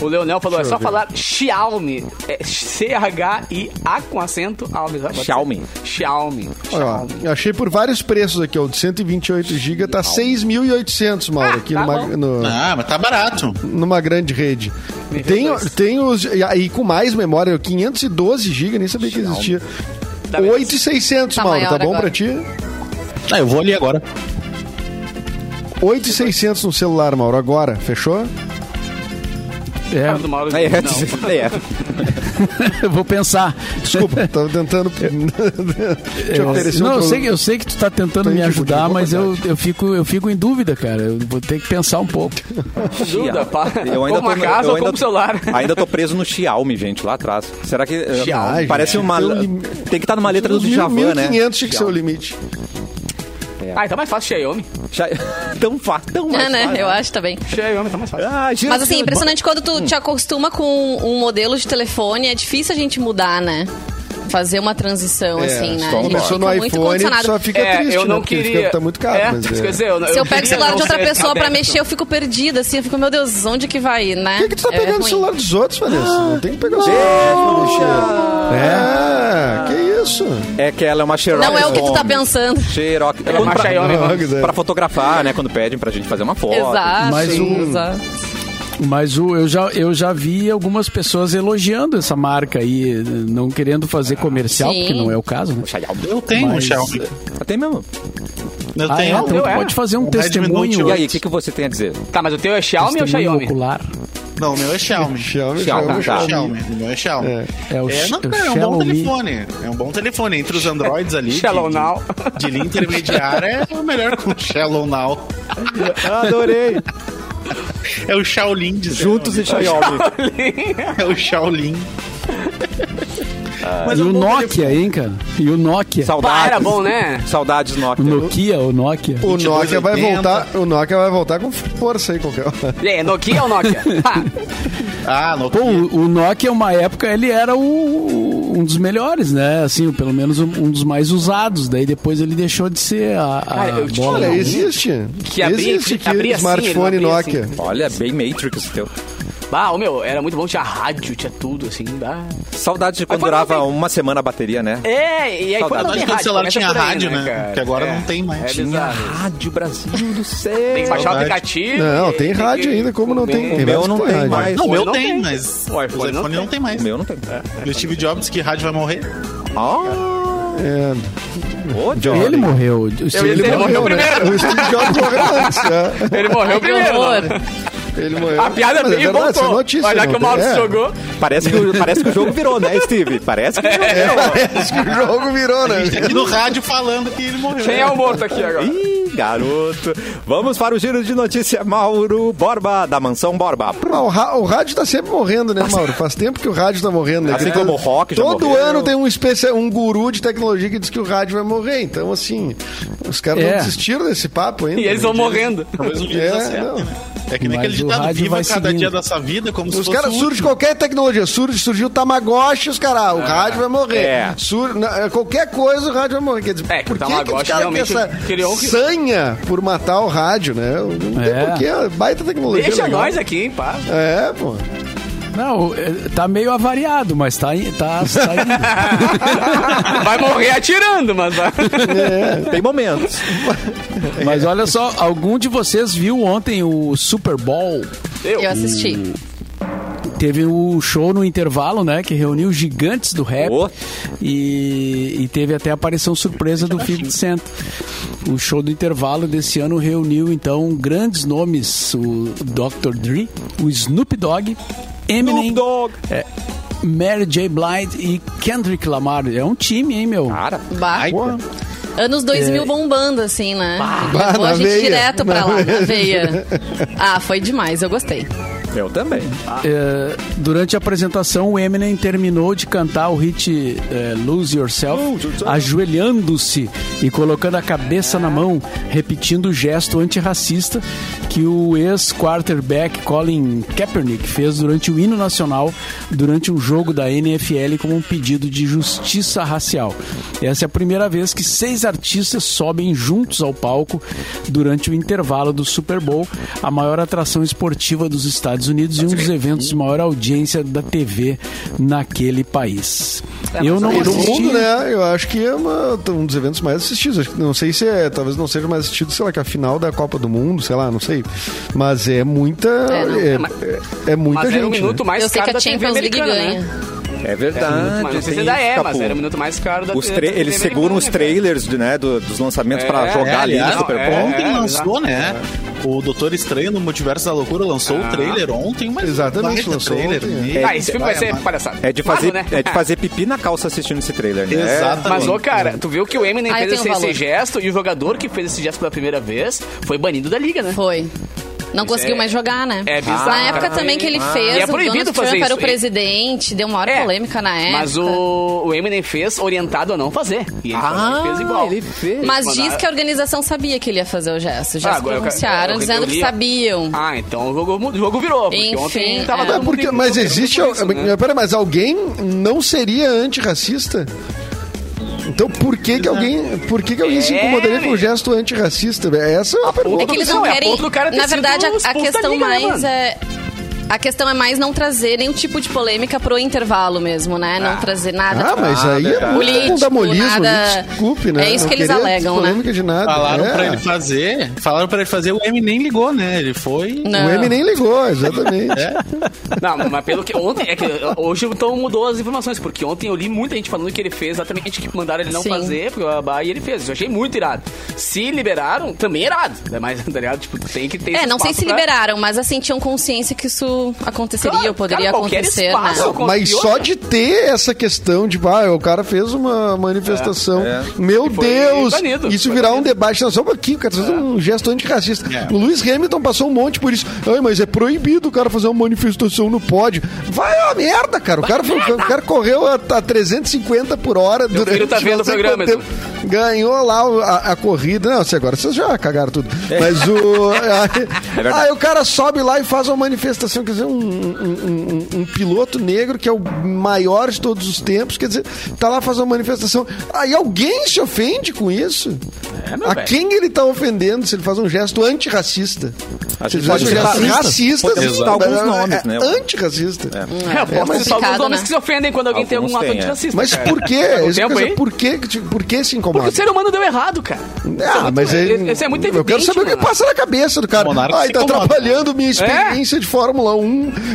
O Leonel falou, é Deixa só eu ver. falar Xiaomi. É C-H-I-A com acento. Alves. Xiaomi. Xiaomi. Olha Xiaomi. eu achei por vários preços aqui, ó. O de 128 GB tá 6.800, Mauro, Ah, aqui tá numa, no- Ah, mas tá barato. numa grande rede. Me Tem, tem os. E aí com mais memória, 512 GB, nem sabia que existia. Tá vendo? 8,600, Tá Mauro, maior tá bom agora. pra ti? Ah, eu vou ali agora. 8,600 no celular, Mauro, agora, fechou? É, Cara do Mauro, É, não. é. eu vou pensar. Desculpa, tava tentando te oferecer não, um eu sei, que- eu sei que tu tá tentando Tô me ajudar, mas eu, eu, fico, eu fico em dúvida, cara. Eu vou ter que pensar um pouco. Duda, pá. Eu ainda tô, casa eu ou ainda, um celular. ainda tô preso no Xiaomi, gente, lá atrás. Será que. Xiaomi, parece uma. Tem que estar numa letra do Djavan, né? 1.500 tinha que ser o limite. Ah, então é mais fácil Xiaomi. Xia- tão fácil, tão mais É, né? fácil. Eu acho também. Xiaomi tá mais fácil. Ah, gira- Mas assim, impressionante quando tu Hum. te acostuma com um modelo de telefone, é difícil a gente mudar, né? Fazer uma transição, É, assim, né? gente começou fica no muito iPhone, só fica É, triste, eu né? não Porque queria. fica, tá muito caro. É, mas é. dizer, eu, Se eu pego queria o celular de outra pessoa pra mexer, eu fico perdida, assim. Eu fico, meu Deus, onde que vai, né? Por que, que tu tá É pegando o celular dos outros, Vanessa? Não tem que pegar o celular. É, que isso? É que ela é uma Xerox. Não é o que tu tá pensando. Xerox. É é uma pra, Xiaomi, vamos. Não, pra fotografar, né? Quando pedem pra gente fazer uma foto. Exato. Mas o- exato. Mas o, eu, já, eu já vi algumas pessoas elogiando essa marca aí, não querendo fazer comercial, Sim. porque não é o caso, né? Eu tenho um Mas- Xiaomi. Até mesmo. Eu Ah, é? tenho. Então eu tu é. pode fazer um Redmi Testemunho, E aí, o que, que você tem a dizer? Tá, mas o teu é Xiaomi ou Xiaomi? ocular. Não, o meu é Xiaomi. Xiaomi, Xiaomi, Xiaomi, tá. Xiaomi. O meu é Xiaomi. É. É o, É, não, cara, é um bom telefone. É um bom telefone. Entre os Androids ali. de- Shallow Now. De, de linha intermediária é o melhor com o Shallow Now. Adorei. É o Shaolin de Juntos e Xiaomi. É o Shaolin. Mas e o Nokia, hein, cara? E o Nokia. Saudades. Pá, era bom, né? Saudades O Nokia. Nokia, o Nokia. O Nokia vai 22,80. voltar, o Nokia vai voltar com força aí qualquer hora. E aí, Nokia ou Nokia? Ah, no Pô, o, Nokia, uma época, ele era o- um dos melhores, né? Assim, pelo menos um, dos mais usados. Daí depois ele deixou de ser a, a Cara, eu bola. Existe. Que abria- existe que aqui abria assim, smartphone abria Nokia. assim. Olha, bem Matrix teu. Bah, ô, meu, era muito bom, tinha rádio, tinha tudo, assim. Bah. Saudades de quando durava uma semana a bateria, né? É, e aí Saudade. quando Saudade o rádio, celular tinha aí, rádio, né? cara? Que agora É, não tem mais. É Tinha. Rádio Brasil do céu. Tem que baixar o Saudade. aplicativo. Não, tem rádio ainda, como não tem? O meu não tem mais. Não, o O meu tem, mas O o iPhone não tem mais. O meu não tem. E o Steve Jobs disse que rádio vai morrer. Ah, É, Johnny. Ele morreu. O Steve Jobs- morreu né? primeiro. O Steve Jobs morreu antes, é. Ele morreu primeiro. Né? Ele morreu. A piada Mas é veio e verdade, isso é voltou. notícia, não que o Mauro é. jogou. Parece que, o- parece que o jogo virou, né, Steve? Parece que o jogo É, virou. parece que o jogo virou, né? Aqui no rádio falando que ele morreu. Quem é o morto aqui agora? Ih, garoto. Vamos para o giro de notícia. Mauro Borba, da Mansão Borba. Ah, o, ra- o rádio tá sempre morrendo, né, Mauro? Faz tempo que o rádio tá morrendo, né? Assim como o rock já Todo morreu. ano tem um, especia- um guru de tecnologia que diz que o rádio vai morrer. Então, assim, os caras É. não desistiram desse papo ainda. E eles vão morrendo. Talvez um dia É, certo, não. né? É que nem aquele o ditado, viva cada seguindo. dia dessa vida como se Os caras o surgem qualquer tecnologia. Surge, surgiu o Tamagotchi, os caras, ah, o rádio vai morrer. É. Sur- na- qualquer coisa, o rádio vai morrer. Quer dizer, É, que por o que, que os Tamagotchi caras têm realmente essa criou que- sanha por matar o rádio, né? Não tem É. porquê, é baita tecnologia. Deixa legal. nós aqui, hein, pá. É, pô. Não, é, tá meio avariado, mas tá, in- tá, tá indo. Vai morrer atirando, mas vai. Tem momentos. Mas olha só, algum de vocês viu ontem o Super Bowl? Eu assisti. Teve o show no intervalo, né? Que reuniu gigantes do rap. Oh. E, e teve até a aparição surpresa do 50 Cent. O show do intervalo desse ano reuniu, então, grandes nomes. O Dr. Dre, o Snoop Dogg, Eminem, Snoop é, Mary J. Blige e Kendrick Lamar. É um time, hein, meu? Cara, Bah. Anos 2000 É. bombando, assim, né? Bah, Levou na a gente veia. direto pra Na lá, na veia. veia. Ah, foi demais, eu gostei. Eu também. É, durante a apresentação, o Eminem terminou de cantar o hit é, Lose Yourself, ajoelhando-se e colocando a cabeça na mão, repetindo o gesto antirracista que o ex-quarterback Colin Kaepernick fez durante o hino nacional, durante um jogo da NFL como um pedido de justiça racial. Essa é a primeira vez que seis artistas sobem juntos ao palco durante o intervalo do Super Bowl, a maior atração esportiva dos Estados Unidos e um dos eventos de maior audiência da TV naquele país. Eu não E no assisti. mundo, né? Eu acho que é uma- um dos eventos mais assistidos. Não sei se é, talvez não seja mais assistido, sei lá, que a final da Copa do Mundo, sei lá, não sei. Mas é muita. É, não, É, é, é- é muita Mas gente. o minuto né? mais eu sei que a Champions League americana, ganha. né? É verdade. Mas não sei se ainda é, mas era o minuto mais caro da Os da eles seguram os americana, trailers de, né, do- dos lançamentos É, pra jogar é, ali no Super é, Bowl. Ontem é, lançou, né? O Doutor Estranho no Multiverso da Loucura lançou Ah. o trailer ontem, mas Exatamente, lançou trailer. ontem, é. Ah, esse filme vai ser palhaçada. É de, fazer, né? é de fazer pipi na calça assistindo esse trailer, né? Exatamente. Mas, ô, cara, tu viu que o Eminem Ah, fez esse, valor. esse gesto e o jogador que fez esse gesto pela primeira vez foi banido da liga, né? Foi. Não conseguiu é- mais jogar, né? é bizarro, Na época também que ele Ah. fez, E é o proibido Donald fazer Trump era o isso. presidente, deu maior É, polêmica na época. Mas o, o Eminem fez orientado a não fazer. E ele Ah, fez igual. ele fez. Mas Mandaram- diz que a organização sabia que ele ia fazer o gesto. Já Ah, se eu pronunciaram eu- eu dizendo que sabiam. Ah, então o jogo, o jogo virou. Porque Enfim, ontem tava é. todo É porque, mas existe. isso, né? Pera, mas alguém não seria antirracista? Então por que, que alguém, por que, que alguém se É, incomodaria com o gesto antirracista? Essa é uma pergunta. É que eles Não, é querem. ter Na verdade, a, a questão liga, né, mais mano? é. A questão é mais não trazer nenhum tipo de polêmica pro intervalo mesmo, né? Não trazer nada. Ah, mas aí é muito Político, fundamolismo, nada- desculpe, né? É isso Não que eles alegam, né? polêmica de nada. Falaram é. pra ele fazer, falaram pra ele fazer, o M nem ligou, né? Ele foi... Não. O M nem ligou, exatamente. Não, mas pelo que ontem, é que hoje então mudou as informações, porque ontem eu li muita gente falando que ele fez exatamente que mandaram ele não Sim. fazer, porque o Bahia ele fez. Eu achei muito irado. Se liberaram, também é irado. Né? Mas, tá ligado? Tipo, tem que ter É, não sei se pra- liberaram, mas assim, tinham consciência que isso isso aconteceria Claro, ou poderia cara, acontecer, espaço né? Mas só de ter essa questão de, ah, o cara fez uma manifestação. É, é. Meu Deus! banido, isso virar um banido. debate. Não, só um pouquinho, cara, fazer um gesto antirracista. É. O Lewis Hamilton passou um monte por isso. Ai, mas é proibido o cara fazer uma manifestação no pódio. Vai a merda, cara. O cara, foi- o cara correu a, a 350 por hora durante tá vendo o programa, tempo. Ganhou lá a, a corrida. Não, se agora vocês já cagaram tudo. Mas o. aí, verdade. aí o cara sobe lá e faz uma manifestação. Quer dizer, um, um- um- um piloto negro que é o maior de todos os tempos. Quer dizer, tá lá fazendo uma manifestação. Aí alguém se ofende com isso? meu a velho. quem ele tá ofendendo se ele faz um gesto antirracista? A Se ele faz um gesto racista, citar alguns é- nomes, é né? Antirracista. É, eu É, posso mas- citar alguns homens né? que se ofendem quando alguém tem Alguns algum ato é. antirracista. Mas por quê? Saber, por quê? que- Por que se Porque incomoda? o ser humano deu errado, cara. É Ah, mas ele, Isso é muito evidente, Eu quero saber o que passa na cabeça do cara. Ai, tá atrapalhando minha experiência de Fórmula 1.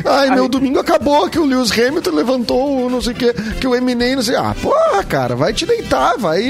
Ai, meu Ai. domingo acabou que o Lewis Hamilton levantou o não sei o que, que o Eminem não sei. Ah, porra, cara, vai te deitar, vai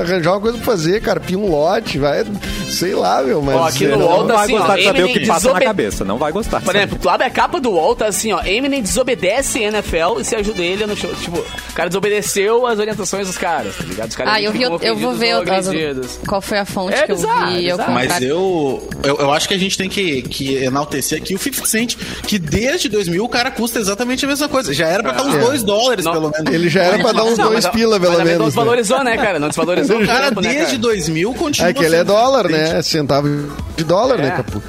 arranjar uma coisa pra fazer, cara, pia um lote, vai, sei lá, meu, mas... Ó, aqui no é, Não UOL tá vai assim, ó, gostar de saber o Eminem que passa na desobe- cabeça. Não vai gostar. Por exemplo, tu abre a capa do UOL, tá assim, ó. Eminem desobedece NFL e se ajuda ele no show. Tipo, o cara desobedeceu as orientações dos caras, tá ligado? Os caras Ah, eu vi, ficam eu vou ver as- qual foi a fonte É que eu bizarro, vi. é ao bizarro. Mas eu, eu, eu acho que a gente tem que, que enaltecer aqui o 50 Cent, que desde 2000 o cara custa exatamente a mesma coisa. Já era pra estar uns 2 dólares, Não. pelo menos. Ele já era pra dar uns Não, dois mas- pila, mas pelo também Não menos. né? desvalorizou, né, cara? Não desvalorizou O cara, tempo, né, desde cara? 2000, continua É que ele é dólar, 50 Cent. né? Centavo de dólar, né, É. Capu?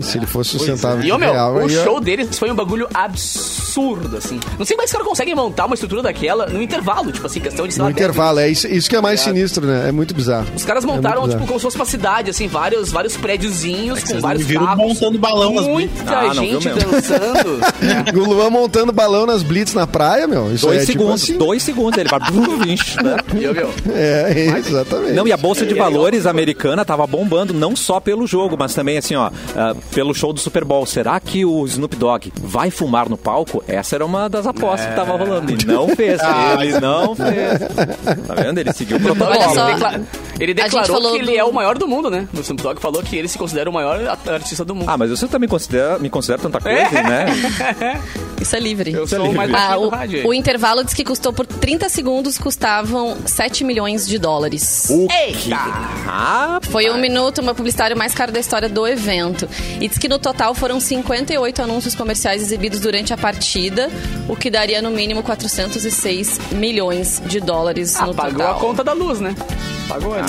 Se ele fosse um centavo de E, ô, meu, real, o é- show deles foi um bagulho absurdo, assim. Não sei como é que os caras conseguem montar uma estrutura daquela no intervalo, tipo assim, questão de, sei No lá, 10 intervalo, é isso, isso que é mais Ligado? sinistro, né? É muito bizarro. Os caras É montaram, bizarro. tipo, como se fosse uma cidade, assim, vários, vários prédiozinhos com vocês vários viram carros. montando balão nas Muita Ah, gente dançando. O Luan montando balão nas blitz na praia, meu. Isso Dois é segundos, tipo assim. dois segundos. Ele vai... Né? E, ô, meu, É, exatamente. Não, e a Bolsa de Valores americana tava bombando, não só pelo jogo, mas também, assim, ó, ah, pelo show do Super Bowl. Será que o Snoop Dogg vai fumar no palco? Essa era uma das apostas que tava rolando. E não fez. Ele não fez. Tá vendo? Ele seguiu o protocolo. Olha ele, só. decla- ele gente declarou falou que ele do- é o maior do mundo, né? O Snoop Dogg falou que ele se considera o maior artista do mundo. Ah, mas você também considera, me considera tanta coisa, É. né? Isso é livre. Eu sou o mais Ah, o, do rádio. aí. o intervalo diz que custou por 30 segundos, custavam 7 milhões de dólares. O Eita! Ah, Foi um minuto, uma publicitário mais caro da história do evento. E diz que no total foram 58 anúncios comerciais exibidos durante a partida, o que daria no mínimo 406 milhões de dólares Ah, no pagou total. a conta da luz, né? Pagou, né?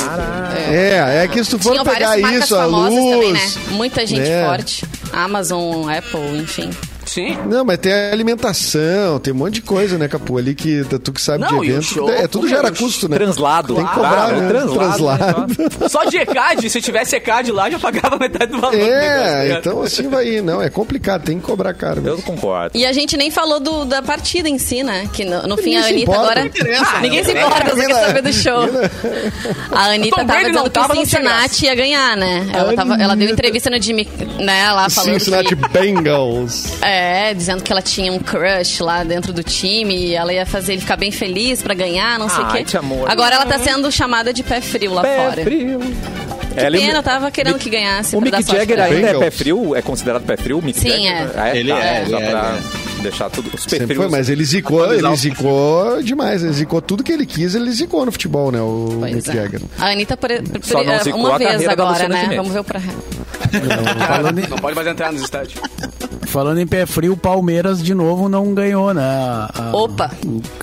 É, é que se tu for Tinham pegar isso, a luz... também, né? Muita gente É. forte. Amazon, Apple, enfim. Sim. Não, mas tem a alimentação, tem um monte de coisa, né, Capu? Ali que tu que sabe Não, de evento. show, é, tudo gera custo, né? translado. Tem que cobrar, Ah, né? o translado. né? Só de ECAD, se tivesse ECAD lá, já pagava metade do valor. tá É, então assim vai ir. Não, é complicado, tem que cobrar caro. Eu concordo. E a gente nem falou do- da partida em si, né? Que no, no fim a Anitta importa, agora. Ah, ninguém né? se importa, só quer saber do show. A Anitta tava dizendo que tava, o Cincinnati ia ganhar, né? Ela, tava, ela deu entrevista no Jimmy, né? Lá falando Cincinnati que, Bengals. É, dizendo que ela tinha um crush lá dentro do time e ela ia fazer ele ficar bem feliz pra ganhar, não sei o quê. amor. Agora ela tá sendo chamada de pé frio lá Pé fora. frio. Que pena, eu tava querendo que ganhasse. O Mick Jagger ela. ainda é pé frio? É considerado pé frio? o Mick Sim, Jagger? Ele tá, é, Só ele é, pra ele deixar tudo... Os pé Sempre frios... foi, mas ele zicou, Atualizar ele zicou demais. Ele zicou tudo que ele quis, ele zicou no futebol, né? O Pois Mick é. Jagger. A Anitta, por, por, Só não zicou uma a vez agora, né? Gimenez. Vamos ver o pra... Falando em, Não pode mais entrar nos estádios. Falando em pé frio, o Palmeiras de novo não ganhou, né? a- a- Opa.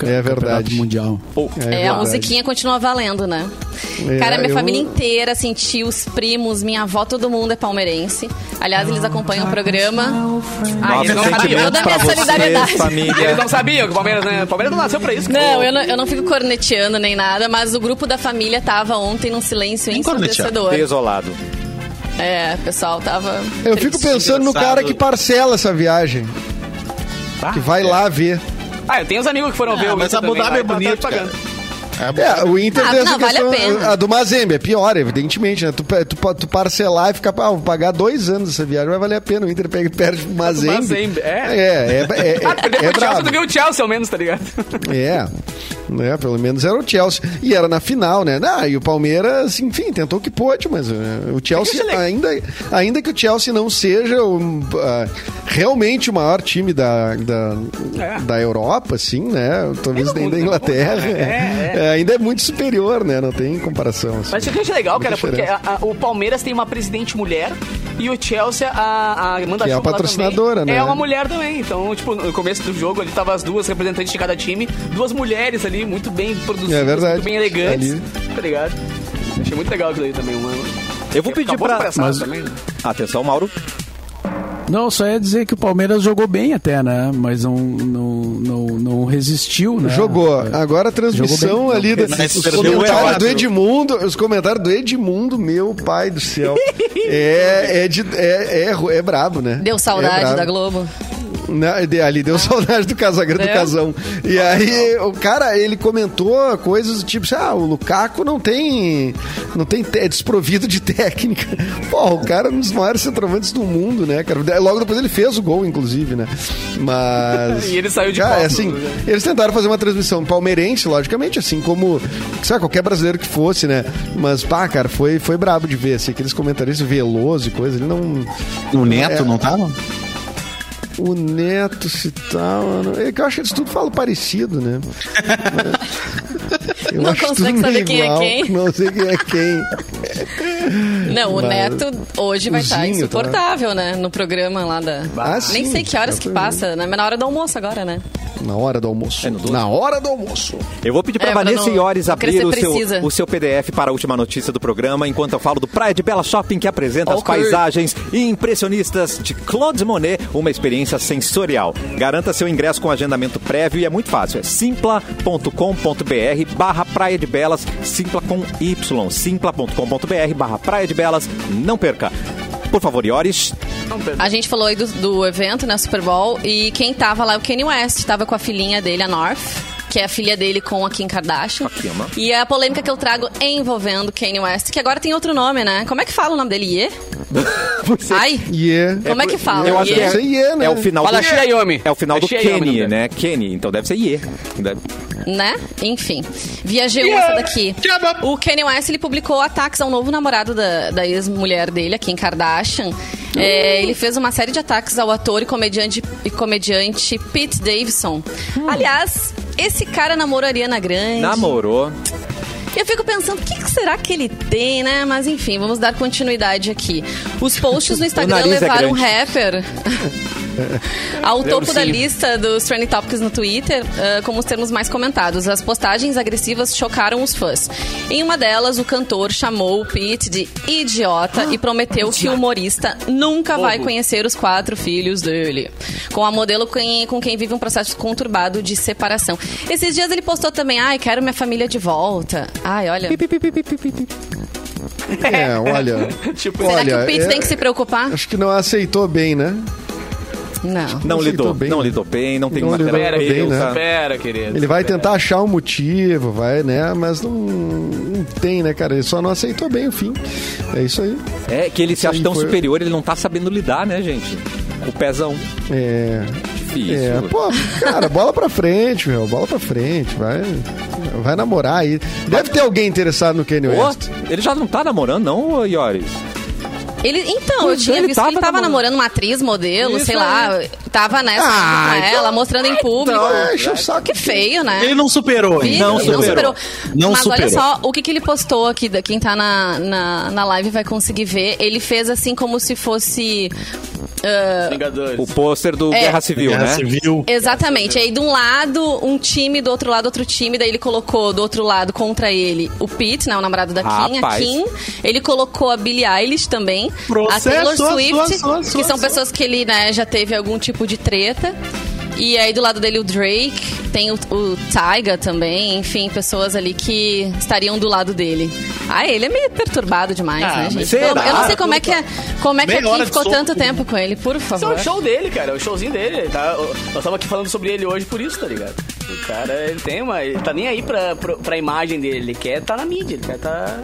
É verdade. Mundial. É, a verdade. musiquinha continua valendo, né? É, Cara, minha eu- família inteira, assim, tios, primos, minha avó, todo mundo é palmeirense. Aliás, eles acompanham o programa. Ah, eles não sabiam. Toda a minha solidariedade. família. Eles não sabiam que o Palmeiras, né? O Palmeiras não nasceu pra isso. Não, eu não, eu não fico corneteando nem nada, mas o grupo da família tava ontem num silêncio ensurdecedor. Desolado. É, pessoal tava. Eu fico triste. pensando no cara que parcela essa viagem. Que vai lá ver. Ah, eu tenho uns amigos que foram ver Ah, o mas também, Dhabi é tá- tá bonito, pagando. cara. É, o Inter Ah, tem essa não, vale a questão. pena. a do Mazembe é pior, evidentemente, né? Tu, tu, tu parcelar e ficar, ah, vou pagar dois anos essa viagem, vai valer a pena. O Inter pega e perde o Mazembe. Mazembe, é. É, é, é, é, Ah, perder é pro Chelsea que o Chelsea, ao menos, tá ligado? É, né, pelo menos era o Chelsea. E era na final, né? Ah, e o Palmeiras, enfim, tentou o que pôde, mas eh, o Chelsea, É achei ainda, ainda que o Chelsea não seja o, ah, realmente o maior time da, da, É. da Europa, assim, né? Talvez nem da mundo, Inglaterra. É, É, ainda é muito superior, né? Não tem comparação. assim. Mas isso que eu achei legal, cara, porque a- a- o Palmeiras tem uma presidente mulher e o Chelsea, a, a Amanda Que é a patrocinadora, também, né? É uma mulher também. Então, tipo, no começo do jogo ali tava as duas representantes de cada time, duas mulheres ali, muito bem produzidas, É verdade. muito bem elegantes, Ali. tá ligado? Achei muito legal aquilo aí também, mano. Eu vou pedir Acabou pra... Mas- também. né? Atenção, Mauro. Não, só ia dizer que o Palmeiras jogou bem até, né? Mas não, não, não, não resistiu, né? Jogou. É. Agora a transmissão ali, da- os comentários do Edmundo, os comentários do Edmundo, meu pai do céu. É, é, de, é, é, é brabo, né? Deu É saudade brabo. da Globo. De- ali deu saudade do Casagrande do Deu? Casão. E aí, o cara, ele comentou coisas do tipo, assim, ah, o Lukaku não tem. Não tem. É desprovido de técnica. Pô, o cara é um dos maiores centroavantes do mundo, né, cara? Logo depois ele fez o gol, inclusive, né? Mas. E ele saiu de cara, costas, assim, né? eles tentaram fazer uma transmissão palmeirense, logicamente, assim como sabe, qualquer brasileiro que fosse, né? Mas, pá, cara, foi, foi brabo de ver, assim, aqueles comentaristas veloso e coisa, ele não. O Neto É. não tava? O Neto se tal. não- É que eu acho que eles tudo falam parecido, né? Eu Não consegue saber quem é igual, quem. Não sei quem é quem. Não, o Mas- Neto hoje vai estar Zinho, insuportável, né? No programa lá da. Ah, Nem sim, sei que horas que passa, né? Mas na hora do almoço agora, né? Na hora do almoço. Na hora do almoço. Eu vou pedir para É, Vanessa não- Iores abrir o seu, o seu PDF para a última notícia do programa, enquanto eu falo do Praia de Bela Shopping, que apresenta as Ok. paisagens impressionistas de Claude Monet, uma experiência sensorial. Garanta seu ingresso com agendamento prévio e é muito fácil. É simpla.com.br barra Praia de Belas, simpla com Y, simpla.com.br barra Praia de Belas. Não perca. Por favor, Iores. A gente falou aí do, do evento, né? Super Bowl. E quem tava lá é o Kanye West. Tava com a filhinha dele, a North. Que é a filha dele com a Kim Kardashian. A? E é a polêmica que eu trago envolvendo Kanye West, que agora tem outro nome, né? Como é que fala o nome dele? Ye? Ai, Yeah. como é que fala? Eu acho que Ye? é, Deve ser Iê, né? é o final Fala do... Xiaomi. É o final do É Xiaomi, Kenny, né? Kenny, então deve ser Iê. Deve- né? Enfim. Via G1 essa daqui. O Kanye West, ele publicou ataques ao novo namorado da, da ex-mulher dele, a Kim Kardashian. É, ele fez uma série de ataques ao ator e comediante, e comediante Pete Davidson. Aliás, esse cara namorou a Ariana Grande. Namorou. E eu fico pensando, o que, que será que ele tem, né? Mas enfim, vamos dar continuidade aqui. Os posts no Instagram é levaram um grande. rapper ao topo da lista dos Trending Topics no Twitter ah, como os termos mais comentados. As postagens agressivas chocaram os fãs. Em uma delas, o cantor chamou o Pete de idiota e prometeu que o humorista nunca vai conhecer os quatro filhos dele. Com a modelo quem- com quem vive um processo conturbado de separação. Esses dias ele postou também, ai, quero minha família de volta. Ai, olha. É, olha. Tipo, Será olha, que o Pete é- tem que se preocupar? Acho que não aceitou bem, né? Não. Não Não lidou, bem, não né? lidou bem, não tem Não uma Espera, bem, querido. né? Espera, querido. Ele vai espera. tentar achar um motivo, vai, né? Mas não, não tem, né, cara? Ele só não aceitou bem o fim. É isso aí. É que ele se Isso acha aí tão foi- superior, ele não tá sabendo lidar, né, gente? O pezão. É. Difícil. É, pô, cara, bola pra frente, meu. Bola pra frente. Vai, vai namorar aí. Deve ter alguém interessado no Kanye West. ele já não tá namorando, não, Ioris? Ele, então, eu Pois é, tinha ele visto que ele tava tava namorando. uma atriz, modelo, Isso sei aí. lá. Tava nessa Ah, com então- ela, mostrando em público. Ah, enche o saco. que feio, né? Ele não superou Ih, ainda. Não ele superou. Não Mas olha superou. só, o que, que ele postou aqui, da- quem tá na, na, na live vai conseguir ver. Ele fez assim como se fosse. Vingadores. O pôster do É. Guerra Civil, Guerra né? Civil. Exatamente. Aí de um lado um time, do outro lado outro time. Daí ele colocou do outro lado contra ele o Pete, né, o namorado da Kim, a Rapaz. Kim. Ele colocou a Billie Eilish também, Processo, a Taylor Swift, sua, sua, que são pessoas que ele né, já teve algum tipo de treta. E aí do lado dele o Drake, tem o, o Tyga também, enfim, pessoas ali que estariam do lado dele. Ah, ele é meio perturbado demais, Ah, né, gente? será? Eu, eu não sei como é que, é, como é que a Meia hora Kim de ficou tanto tempo com ele, por Esse é favor. o show dele, cara. É o showzinho dele. Tá? Nós tava aqui falando sobre ele hoje por isso, tá ligado? O cara, ele tem uma. Ele tá nem aí pra, pra, pra imagem dele. Ele quer tá na mídia, ele quer tá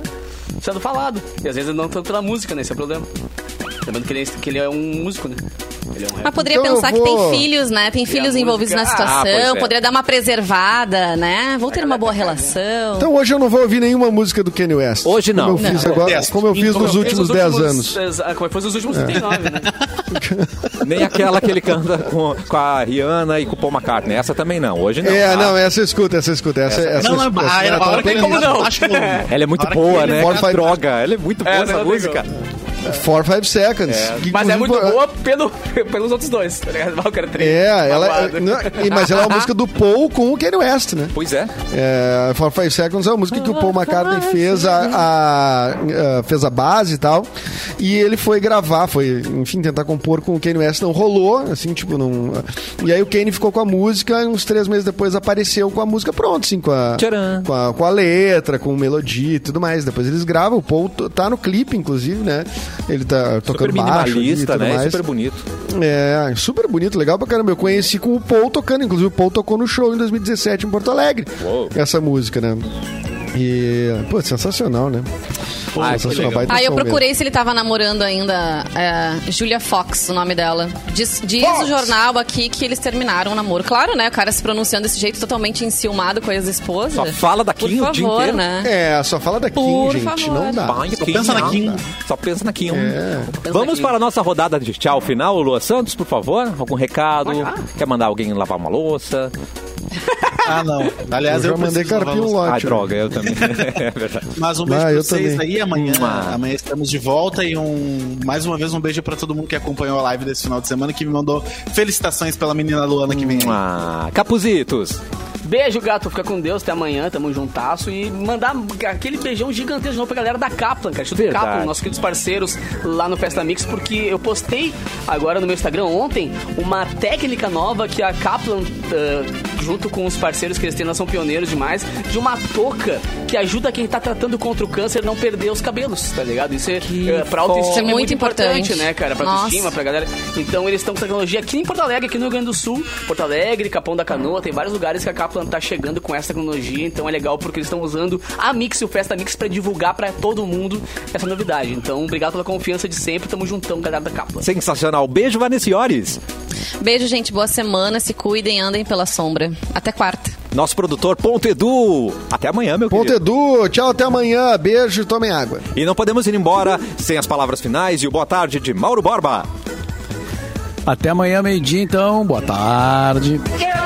sendo falado. E às vezes não tanto pela música, né? Esse é o problema. Lembrando que ele, que ele é um músico, né? Ele é um Mas poderia Então pensar que vou- tem filhos, né? Tem filhos a envolvidos na música- situação, Ah, é. poderia dar uma preservada, né? Vão ter uma boa relação. Então hoje eu não vou ouvir nenhuma música do Kanye West. Hoje não. Como eu fiz Não. agora, como eu fiz Como nos últimos os 10 últimos- anos. Como foi nos últimos 39, né? Nem aquela que ele canta com, com a Rihanna e com o Paul McCartney. Essa também não. Hoje não. É, tá? não, essa eu escuto, essa eu escuto. Essa, essa, Não, não, essa- ah, essa- a hora que ele como não? baixa o volume. Ela é muito boa, né? droga. Ela é muito boa É, essa não tem música. Four Five Seconds. que Mas é muito boa pelo, pelos outros dois, tá ligado? O cara três, É, ela, magoado. não, mas ela é uma música do Paul com o Kanye West, né? Pois é. É, For Five Seconds é uma música que o Paul McCartney fez a, a- a- fez a base e tal. E ele foi gravar, foi, enfim, tentar compor com o Kanye West. Não rolou, assim, tipo, não. E aí o Kanye ficou com a música e uns três meses depois apareceu com a música pronta, assim, com a, Tcharam. com a, com a letra, com melodia e tudo mais. Depois eles gravam, o Paul tá no clipe, inclusive, né? Ele tá tocando Super baixo e tudo né? mais. Super bonito. É, super bonito, legal pra caramba. Eu conheci com o Paul tocando, inclusive o Paul tocou no show em 2017 em Porto Alegre. Uou. Essa música, né? E, pô, sensacional, né? Ah, que sensacional. Ah, eu procurei se ele tava namorando ainda é, Julia Fox, o nome dela. Diz, diz o jornal aqui que eles terminaram o namoro. Claro, né? O cara se pronunciando desse jeito totalmente enciumado com a ex-esposa. Só fala da Por Kim o dia favor, inteiro. né? É, só fala da Kim, Por gente. favor. Não dá. Vai, Só pensa na não Kim. Só pensa na Kim. É. Vamos para a nossa rodada de tchau final, Lua Santos, por favor. Algum recado? Quer mandar alguém lavar uma louça? Ah, não. Aliás, Eu eu, já mandei carpinho louça. Ah, lote. droga, eu também. é verdade. Mas um beijo Ah, pra vocês também. aí. Amanhã, Mua. amanhã estamos de volta e um mais uma vez um beijo pra todo mundo que acompanhou a live desse final de semana que me mandou felicitações pela menina Luana que vem aí. Ah, Capuzitos. Beijo, gato. Fica com Deus. Até amanhã. Tamo juntasso. E mandar aquele beijão gigantesco de novo pra galera da Kaplan, cara. Instituto Verdade. Kaplan, nossos queridos parceiros lá no Festa Mix, porque eu postei agora no meu Instagram ontem uma técnica nova que a Kaplan, eh, junto com os parceiros que eles têm, são pioneiros demais, de uma touca que ajuda quem tá tratando contra o câncer não perder os cabelos, tá ligado? Isso é, Que eh, pra autoestima Isso é é muito muito importante, importante. né, cara? Pra Nossa. autoestima, pra galera. Então eles estão com tecnologia aqui em Porto Alegre, aqui no Rio Grande do Sul, Porto Alegre, Capão da Canoa, tem vários lugares que a Kaplan tá chegando com essa tecnologia, então é legal porque eles estão usando a Mix e o Festa Mix pra divulgar pra todo mundo essa novidade. Então, obrigado pela confiança de sempre, tamo juntão, galera da Kaplan. Sensacional. Beijo, Vanessiores. Beijo, gente. Boa semana. Se cuidem, andem pela sombra. Até quarta. Nosso produtor, Ponto Edu. Até amanhã, meu Ponto querido. Edu, tchau, até amanhã. Beijo e tomem água. E não podemos ir embora sem as palavras finais e o boa tarde de Mauro Borba. Até amanhã, meio-dia, então. Boa tarde. Get